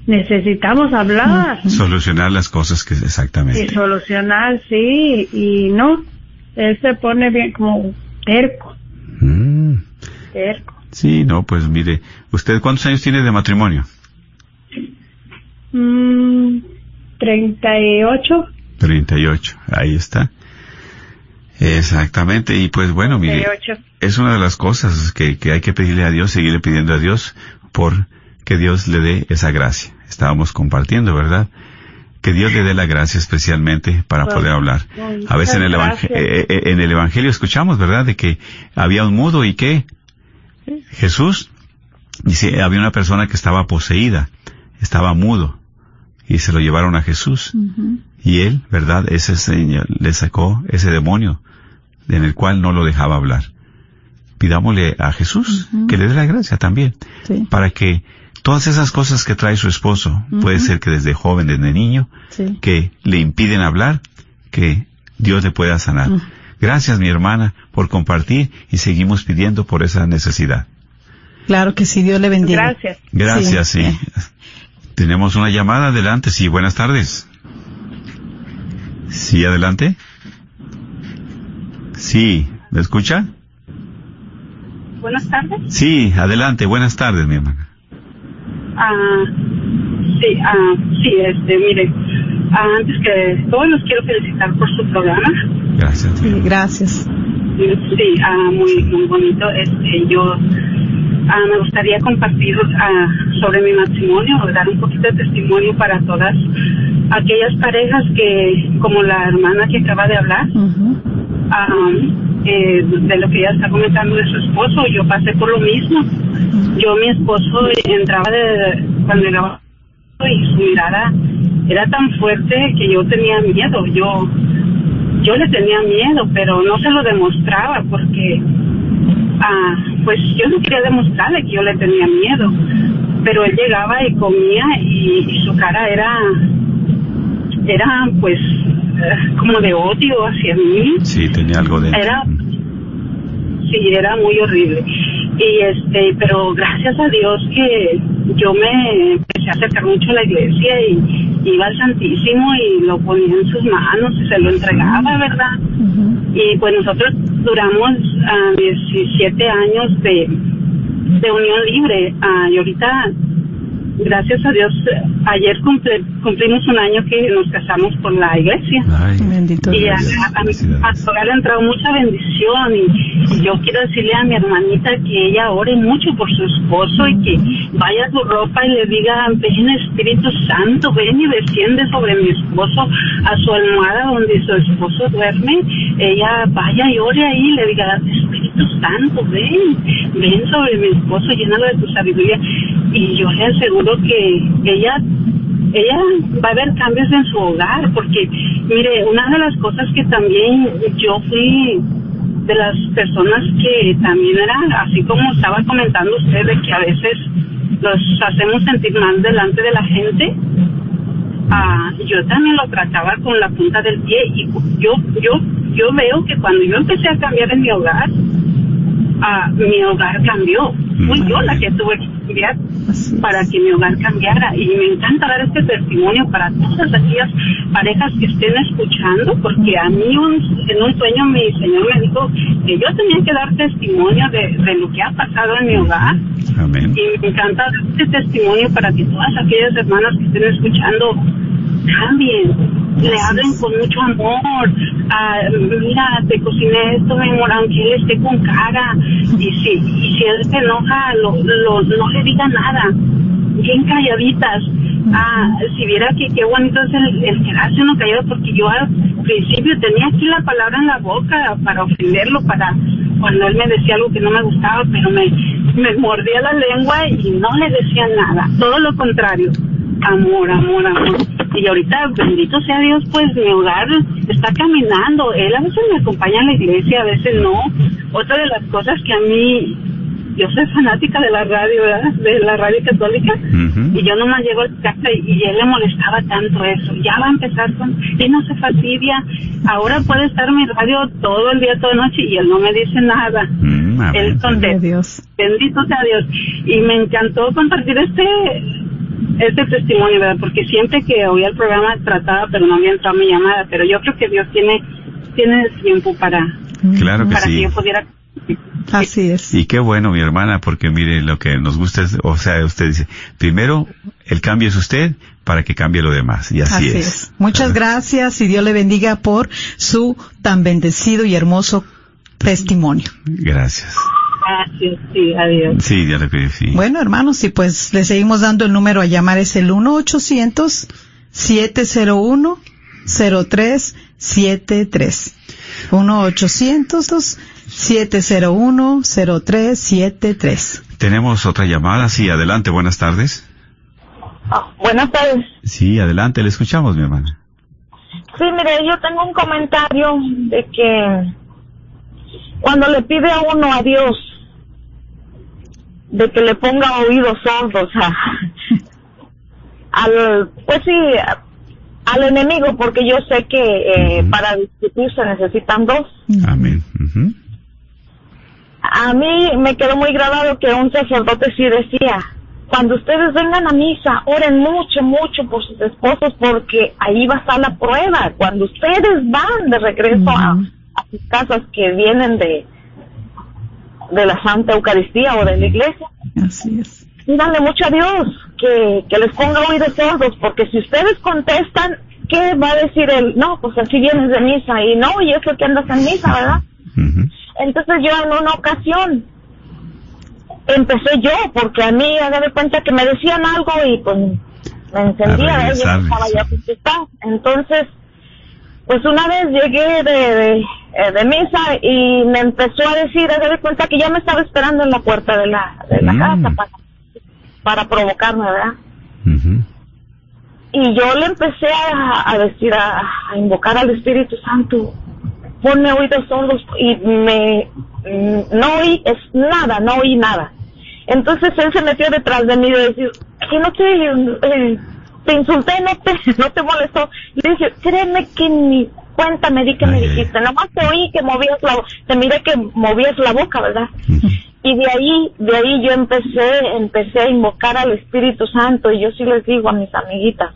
necesitamos hablar solucionar las cosas que exactamente. Y solucionar sí y no. Él se pone bien como terco. Mm. Sí, no, pues mire, ¿usted cuántos años tiene de matrimonio? Mm, 38. 38, ahí está. Exactamente, y pues bueno, mire, es una de las cosas que, que hay que pedirle a Dios, seguirle pidiendo a Dios por que Dios le dé esa gracia. Estábamos compartiendo, ¿verdad? que Dios le dé la gracia especialmente para poder hablar. A veces en el, eh, eh, eh, en el Evangelio escuchamos, ¿verdad?, de que había un mudo y que Jesús, dice, había una persona que estaba poseída, estaba mudo, y se lo llevaron a Jesús. Y él, ¿verdad?, ese señor le sacó ese demonio en el cual no lo dejaba hablar. Pidámosle a Jesús que le dé la gracia también, para que todas esas cosas que trae su esposo, puede ser que desde joven, desde niño, que le impiden hablar, que Dios le pueda sanar. Gracias, mi hermana, por compartir y seguimos pidiendo por esa necesidad. Claro que sí, Dios le bendiga. Gracias. Gracias, sí. Tenemos una llamada, adelante, sí, buenas tardes. Sí, adelante. Sí, ¿me escucha? Buenas tardes. Sí, adelante, buenas tardes, mi hermana. Ah, sí, ah, sí, este, mire, antes que todo los quiero felicitar por su programa. Gracias. Sí, gracias. Sí, ah, muy, muy bonito. Este, yo ah, me gustaría compartir ah, sobre mi matrimonio, dar un poquito de testimonio para todas aquellas parejas que, como la hermana que acaba de hablar, ah, eh, de lo que ella está comentando de su esposo, yo pasé por lo mismo. Yo, mi esposo, entraba de, cuando era y su mirada era tan fuerte que yo tenía miedo. Yo, yo le tenía miedo, pero no se lo demostraba porque, ah, pues yo no quería demostrarle que yo le tenía miedo. Pero él llegaba y comía y, su cara era, era pues eh, como de odio hacia mí. Sí, tenía algo de... Era, sí, era muy horrible. Y este, pero gracias a Dios que yo me empecé a acercar mucho a la iglesia y iba al Santísimo y lo ponía en sus manos y se lo entregaba, ¿verdad? Y pues nosotros duramos 17 ah, años de, de unión libre uh, y ahorita gracias a Dios, ayer cumplimos un año que nos casamos con la iglesia. y a, mi pastora le ha entrado mucha bendición y, yo quiero decirle a mi hermanita que ella ore mucho por su esposo y que vaya a su ropa y le diga, ven Espíritu Santo, ven y desciende sobre mi esposo a su almohada donde su esposo duerme. Ella vaya y ore ahí y le diga, Espíritu Santo, ven, ven sobre mi esposo, llénalo de tu sabiduría. Y yo le aseguro que ella ella va a haber cambios en su hogar, porque mire, una de las cosas que también yo fui de las personas que también eran, así como estaba comentando usted, de que a veces los hacemos sentir mal delante de la gente, ah, yo también lo trataba con la punta del pie y yo, yo, yo veo que cuando yo empecé a cambiar en mi hogar, ah, mi hogar cambió. Fui yo la que tuve que cambiar para que mi hogar cambiara. Y me encanta dar este testimonio para todas aquellas parejas que estén escuchando, porque a mí en un sueño mi Señor me dijo que yo tenía que dar testimonio de, de lo que ha pasado en mi hogar. Y me encanta dar este testimonio para que todas aquellas hermanas que estén escuchando cambien le hablen con mucho amor. Ah, mira, te cociné esto, mi amor, aunque él esté con cara. Y si, y si él se enoja, lo, lo, no le diga nada. Bien calladitas. Ah, si viera que qué bonito es el, el quedarse uno callado, porque yo al principio tenía aquí la palabra en la boca para ofenderlo, para cuando él me decía algo que no me gustaba, pero me, me mordía la lengua y no le decía nada. Todo lo contrario. Amor, amor, amor y ahorita, bendito sea Dios, pues mi hogar está caminando. Él a veces me acompaña a la iglesia, a veces no. Otra de las cosas que a mí, yo soy fanática de la radio, ¿verdad? De la radio católica, y yo nomás llego a casa y, él le molestaba tanto eso. Ya va a empezar con, y no se fastidia. Ahora puede estar mi radio todo el día, toda la noche, y él no me dice nada. Mm, él Dios. Bendito sea Dios. Y me encantó compartir este este testimonio, ¿verdad? Porque siempre que oía el programa trataba, pero no había entrado mi llamada, pero yo creo que Dios tiene, tiene tiempo para, claro que para que yo pudiera Así es. Y qué bueno, mi hermana, porque mire, lo que nos gusta es, o sea, usted dice, primero, el cambio es usted para que cambie lo demás. Y así, es. Muchas gracias y Dios le bendiga por su tan bendecido y hermoso testimonio. Gracias. Gracias, sí, adiós. Sí, ya lo que sí. Bueno, hermanos, y pues le seguimos dando el número a llamar, es el 1-800-701-0373. 1-800-701-0373. Tenemos otra llamada, sí, adelante, buenas tardes. Ah, buenas tardes. Sí, adelante, le escuchamos, mi hermana. Sí, mire, yo tengo un comentario de que cuando le pide a uno a Dios de que le ponga oídos sordos al, pues sí, al enemigo, porque yo sé que eh, para discutir se necesitan dos. Amén. A mí me quedó muy grabado que un sacerdote sí decía, cuando ustedes vengan a misa, oren mucho, mucho por sus esposos, porque ahí va a estar la prueba. Cuando ustedes van de regreso a, a sus casas que vienen de, de la Santa Eucaristía o de la iglesia. Así es. Díganle mucho a Dios que, que les ponga oídos sordos, porque si ustedes contestan, ¿qué va a decir él? No, pues así vienes de misa, y no, y eso que andas en misa, ¿verdad? Entonces yo en una ocasión empecé yo, porque a mí, haga de cuenta que me decían algo y pues me encendía, yo estaba ya Entonces, pues una vez llegué de, eh, de, misa y me empezó a decir, a dar cuenta que ya me estaba esperando en la puerta de la, de la mm. casa para, para provocarme, ¿verdad? Y yo le empecé a, decir, a, invocar al Espíritu Santo, ponme oídos sordos y me, mm, no oí es nada, no oí nada. Entonces él se metió detrás de mí y decir, que no te, eh, te insulté, no te, no te molestó. Le dije, créeme que ni cuenta me di que me dijiste, nomás te oí que movías la, te miré que movías la boca, ¿verdad? y de ahí, de ahí yo empecé, empecé a invocar al Espíritu Santo y yo sí les digo a mis amiguitas,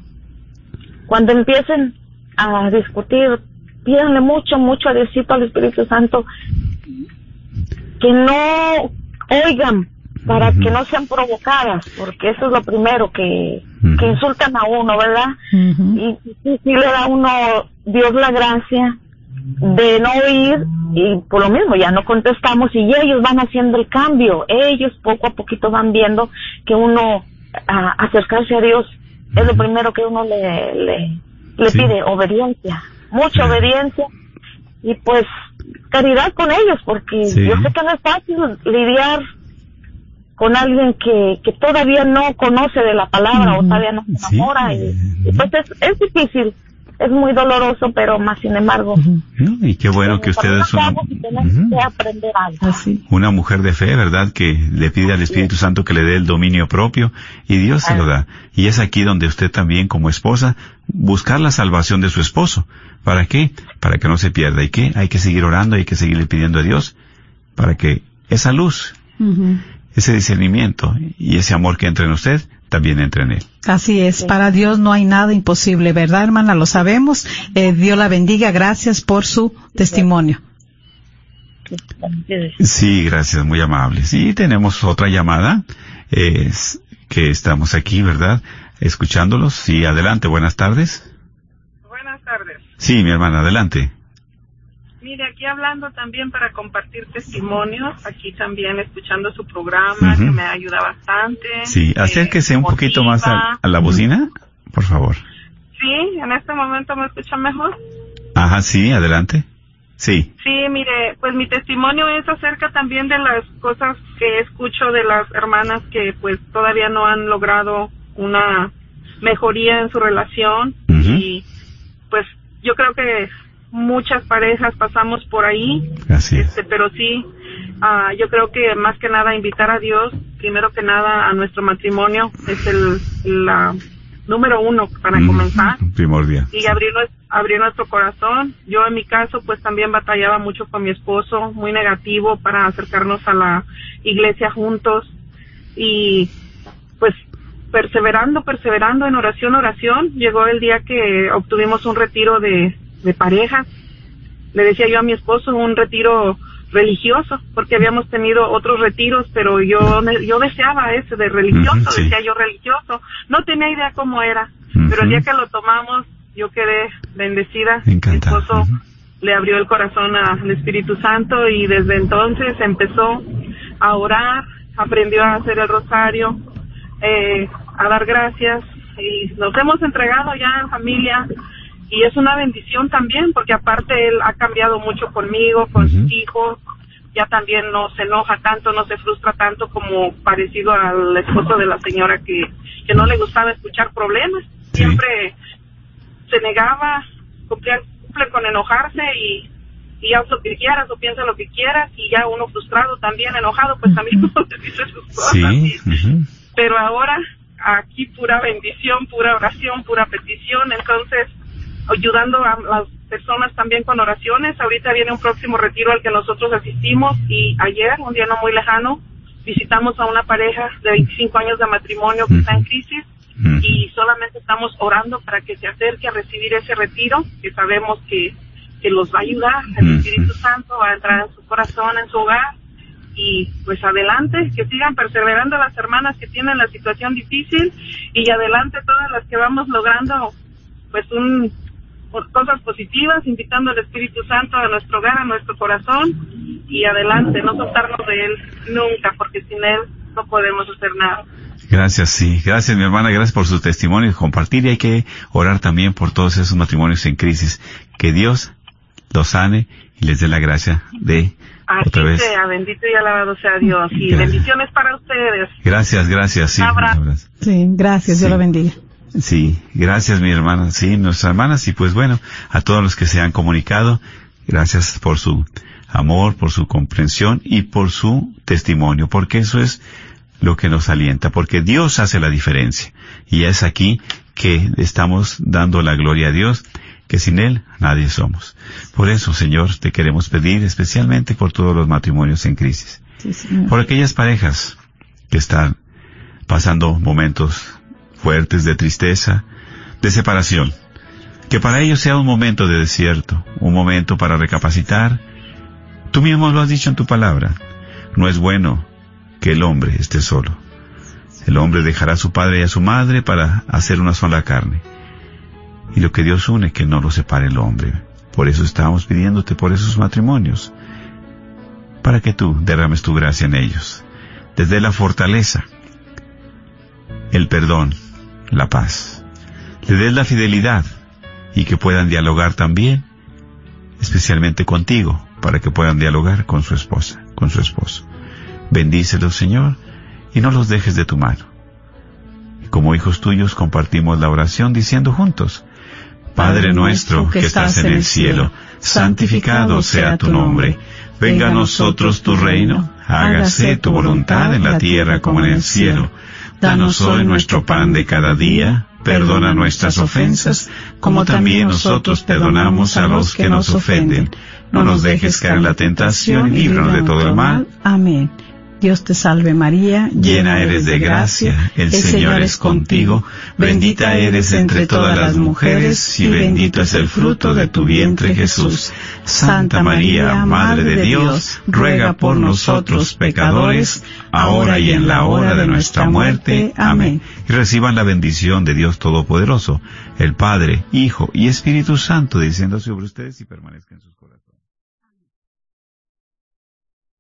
cuando empiecen a discutir, pídanle mucho, mucho a Diosito al Espíritu Santo, que no oigan para que no sean provocadas, porque eso es lo primero que, que insultan a uno, ¿verdad? Y si le da a uno Dios la gracia de no oír y por lo mismo ya no contestamos y ellos van haciendo el cambio, ellos poco a poquito van viendo que uno a, acercarse a Dios es lo primero que uno le, le, le pide, obediencia, mucha obediencia y pues caridad con ellos porque yo sé que no es fácil lidiar con alguien que, que todavía no conoce de la palabra o todavía no se enamora y, pues es, es difícil es muy doloroso, pero más sin embargo. Y qué bueno que ustedes son una mujer de fe, ¿verdad? Que le pide al Espíritu Santo que le dé el dominio propio y Dios se lo da. Y es aquí donde usted también como esposa buscar la salvación de su esposo. ¿Para qué? Para que no se pierda. ¿Y qué? Hay que seguir orando, hay que seguirle pidiendo a Dios para que esa luz, ese discernimiento y ese amor que entre en usted también entre en él. Así es, para Dios no hay nada imposible, ¿verdad, hermana? Lo sabemos. Eh, Dios la bendiga, gracias por su testimonio. Sí, gracias, muy amable. Sí, tenemos otra llamada, es que estamos aquí, ¿verdad? Escuchándolos. Sí, adelante, buenas tardes. Buenas tardes. Sí, mi hermana, adelante. Mire, aquí hablando también para compartir testimonios, aquí también escuchando su programa, que me ayuda bastante. Sí, acérquese un poquito más a, la bocina, por favor. Sí, en este momento me escucha mejor. Ajá, sí, adelante. Sí. Sí, mire, pues mi testimonio es acerca también de las cosas que escucho de las hermanas que pues todavía no han logrado una mejoría en su relación y pues yo creo que muchas parejas pasamos por ahí, este, pero sí, uh, yo creo que más que nada invitar a Dios, primero que nada a nuestro matrimonio, es el la número uno para comenzar. Primordial. Y abrir, abrir nuestro corazón. Yo en mi caso pues también batallaba mucho con mi esposo, muy negativo para acercarnos a la iglesia juntos y pues perseverando, perseverando en oración, oración, llegó el día que obtuvimos un retiro de de pareja. Le decía yo a mi esposo un retiro religioso, porque habíamos tenido otros retiros, pero yo yo deseaba ese de religioso, decía yo religioso. No tenía idea cómo era, pero el día que lo tomamos, yo quedé bendecida. Mi esposo le abrió el corazón al Espíritu Santo y desde entonces empezó a orar, aprendió a hacer el rosario, eh, a dar gracias y nos hemos entregado ya en familia y es una bendición también porque aparte él ha cambiado mucho conmigo, con sus hijos, ya también no se enoja tanto, no se frustra tanto como parecido al esposo de la señora que, que no le gustaba escuchar problemas, siempre se negaba, cumple, cumple con enojarse y, y haz lo que quieras o piensa lo que quieras y ya uno frustrado también, enojado, pues también no dice sus cosas. Pero ahora aquí pura bendición, pura oración, pura petición, entonces ayudando a las personas también con oraciones. Ahorita viene un próximo retiro al que nosotros asistimos y ayer, un día no muy lejano, visitamos a una pareja de 25 años de matrimonio que está en crisis y solamente estamos orando para que se acerque a recibir ese retiro, que sabemos que, que los va a ayudar, el Espíritu Santo va a entrar en su corazón, en su hogar y pues adelante, que sigan perseverando las hermanas que tienen la situación difícil y adelante todas las que vamos logrando pues un por cosas positivas, invitando al Espíritu Santo a nuestro hogar, a nuestro corazón y adelante, no soltarnos de Él nunca, porque sin Él no podemos hacer nada. Gracias, sí. Gracias, mi hermana. Gracias por su testimonio y compartir. Y hay que orar también por todos esos matrimonios en crisis. Que Dios los sane y les dé la gracia de Así otra vez. sea, bendito y alabado sea Dios. Y bendiciones para ustedes. Gracias, gracias. Sí, sí gracias. Dios lo bendiga. Sí, gracias mi hermana, sí, nuestras hermanas y pues bueno, a todos los que se han comunicado, gracias por su amor, por su comprensión y por su testimonio, porque eso es lo que nos alienta, porque Dios hace la diferencia. Y es aquí que estamos dando la gloria a Dios, que sin Él nadie somos. Por eso, Señor, te queremos pedir especialmente por todos los matrimonios en crisis, por aquellas parejas que están pasando momentos fuertes de tristeza, de separación. Que para ellos sea un momento de desierto, un momento para recapacitar. Tú mismo lo has dicho en tu palabra. No es bueno que el hombre esté solo. El hombre dejará a su padre y a su madre para hacer una sola carne. Y lo que Dios une, que no lo separe el hombre. Por eso estamos pidiéndote por esos matrimonios, para que tú derrames tu gracia en ellos, desde la fortaleza, el perdón, la paz. Le des la fidelidad y que puedan dialogar también, especialmente contigo, para que puedan dialogar con su esposa, con su esposo. Bendícelo, Señor, y no los dejes de tu mano. Como hijos tuyos compartimos la oración diciendo juntos, Padre nuestro que estás en el cielo, santificado sea tu nombre, venga a nosotros tu reino, hágase tu voluntad en la tierra como en el cielo. Danos hoy nuestro pan de cada día, perdona nuestras ofensas, como también nosotros perdonamos a los que nos ofenden. No nos dejes caer en la tentación y líbranos de todo el mal. Amén. Dios te salve María, llena eres de gracia, el Señor es contigo, bendita eres entre todas las mujeres y bendito es el fruto de tu vientre Jesús. Santa María, Madre de Dios, ruega por nosotros pecadores, ahora y en la hora de nuestra muerte. Amén. Y reciban la bendición de Dios Todopoderoso, el Padre, Hijo y Espíritu Santo, diciendo sobre ustedes y permanezcan en sus corazones.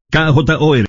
KJOR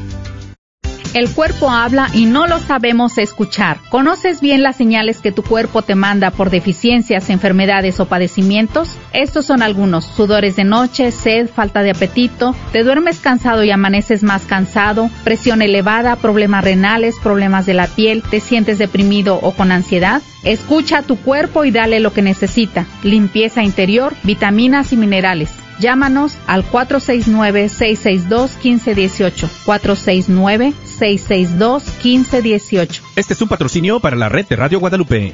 El cuerpo habla y no lo sabemos escuchar. ¿Conoces bien las señales que tu cuerpo te manda por deficiencias, enfermedades o padecimientos? Estos son algunos. Sudores de noche, sed, falta de apetito, te duermes cansado y amaneces más cansado, presión elevada, problemas renales, problemas de la piel, te sientes deprimido o con ansiedad. Escucha a tu cuerpo y dale lo que necesita. Limpieza interior, vitaminas y minerales. Llámanos al 469-662-1518. 469-662-1518. Este es un patrocinio para la red de Radio Guadalupe.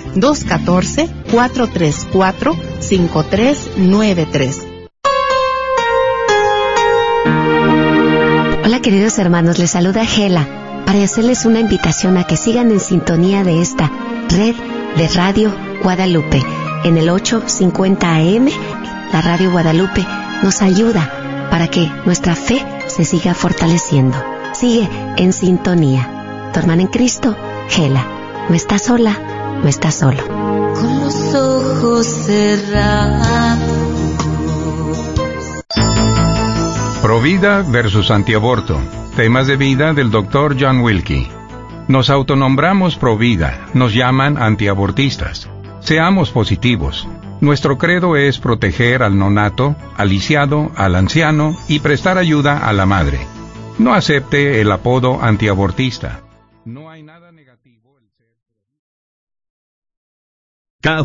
214-434-5393. Hola queridos hermanos, les saluda Gela para hacerles una invitación a que sigan en sintonía de esta red de Radio Guadalupe. En el 850 AM, la Radio Guadalupe nos ayuda para que nuestra fe se siga fortaleciendo. Sigue en sintonía. Tu hermana en Cristo, Gela. No está sola, no está solo. Con los ojos cerrados. Provida versus antiaborto. Temas de vida del Dr. John Wilkie. Nos autonombramos Provida, nos llaman antiabortistas. Seamos positivos. Nuestro credo es proteger al nonato, al lisiado, al anciano y prestar ayuda a la madre. No acepte el apodo antiabortista. No hay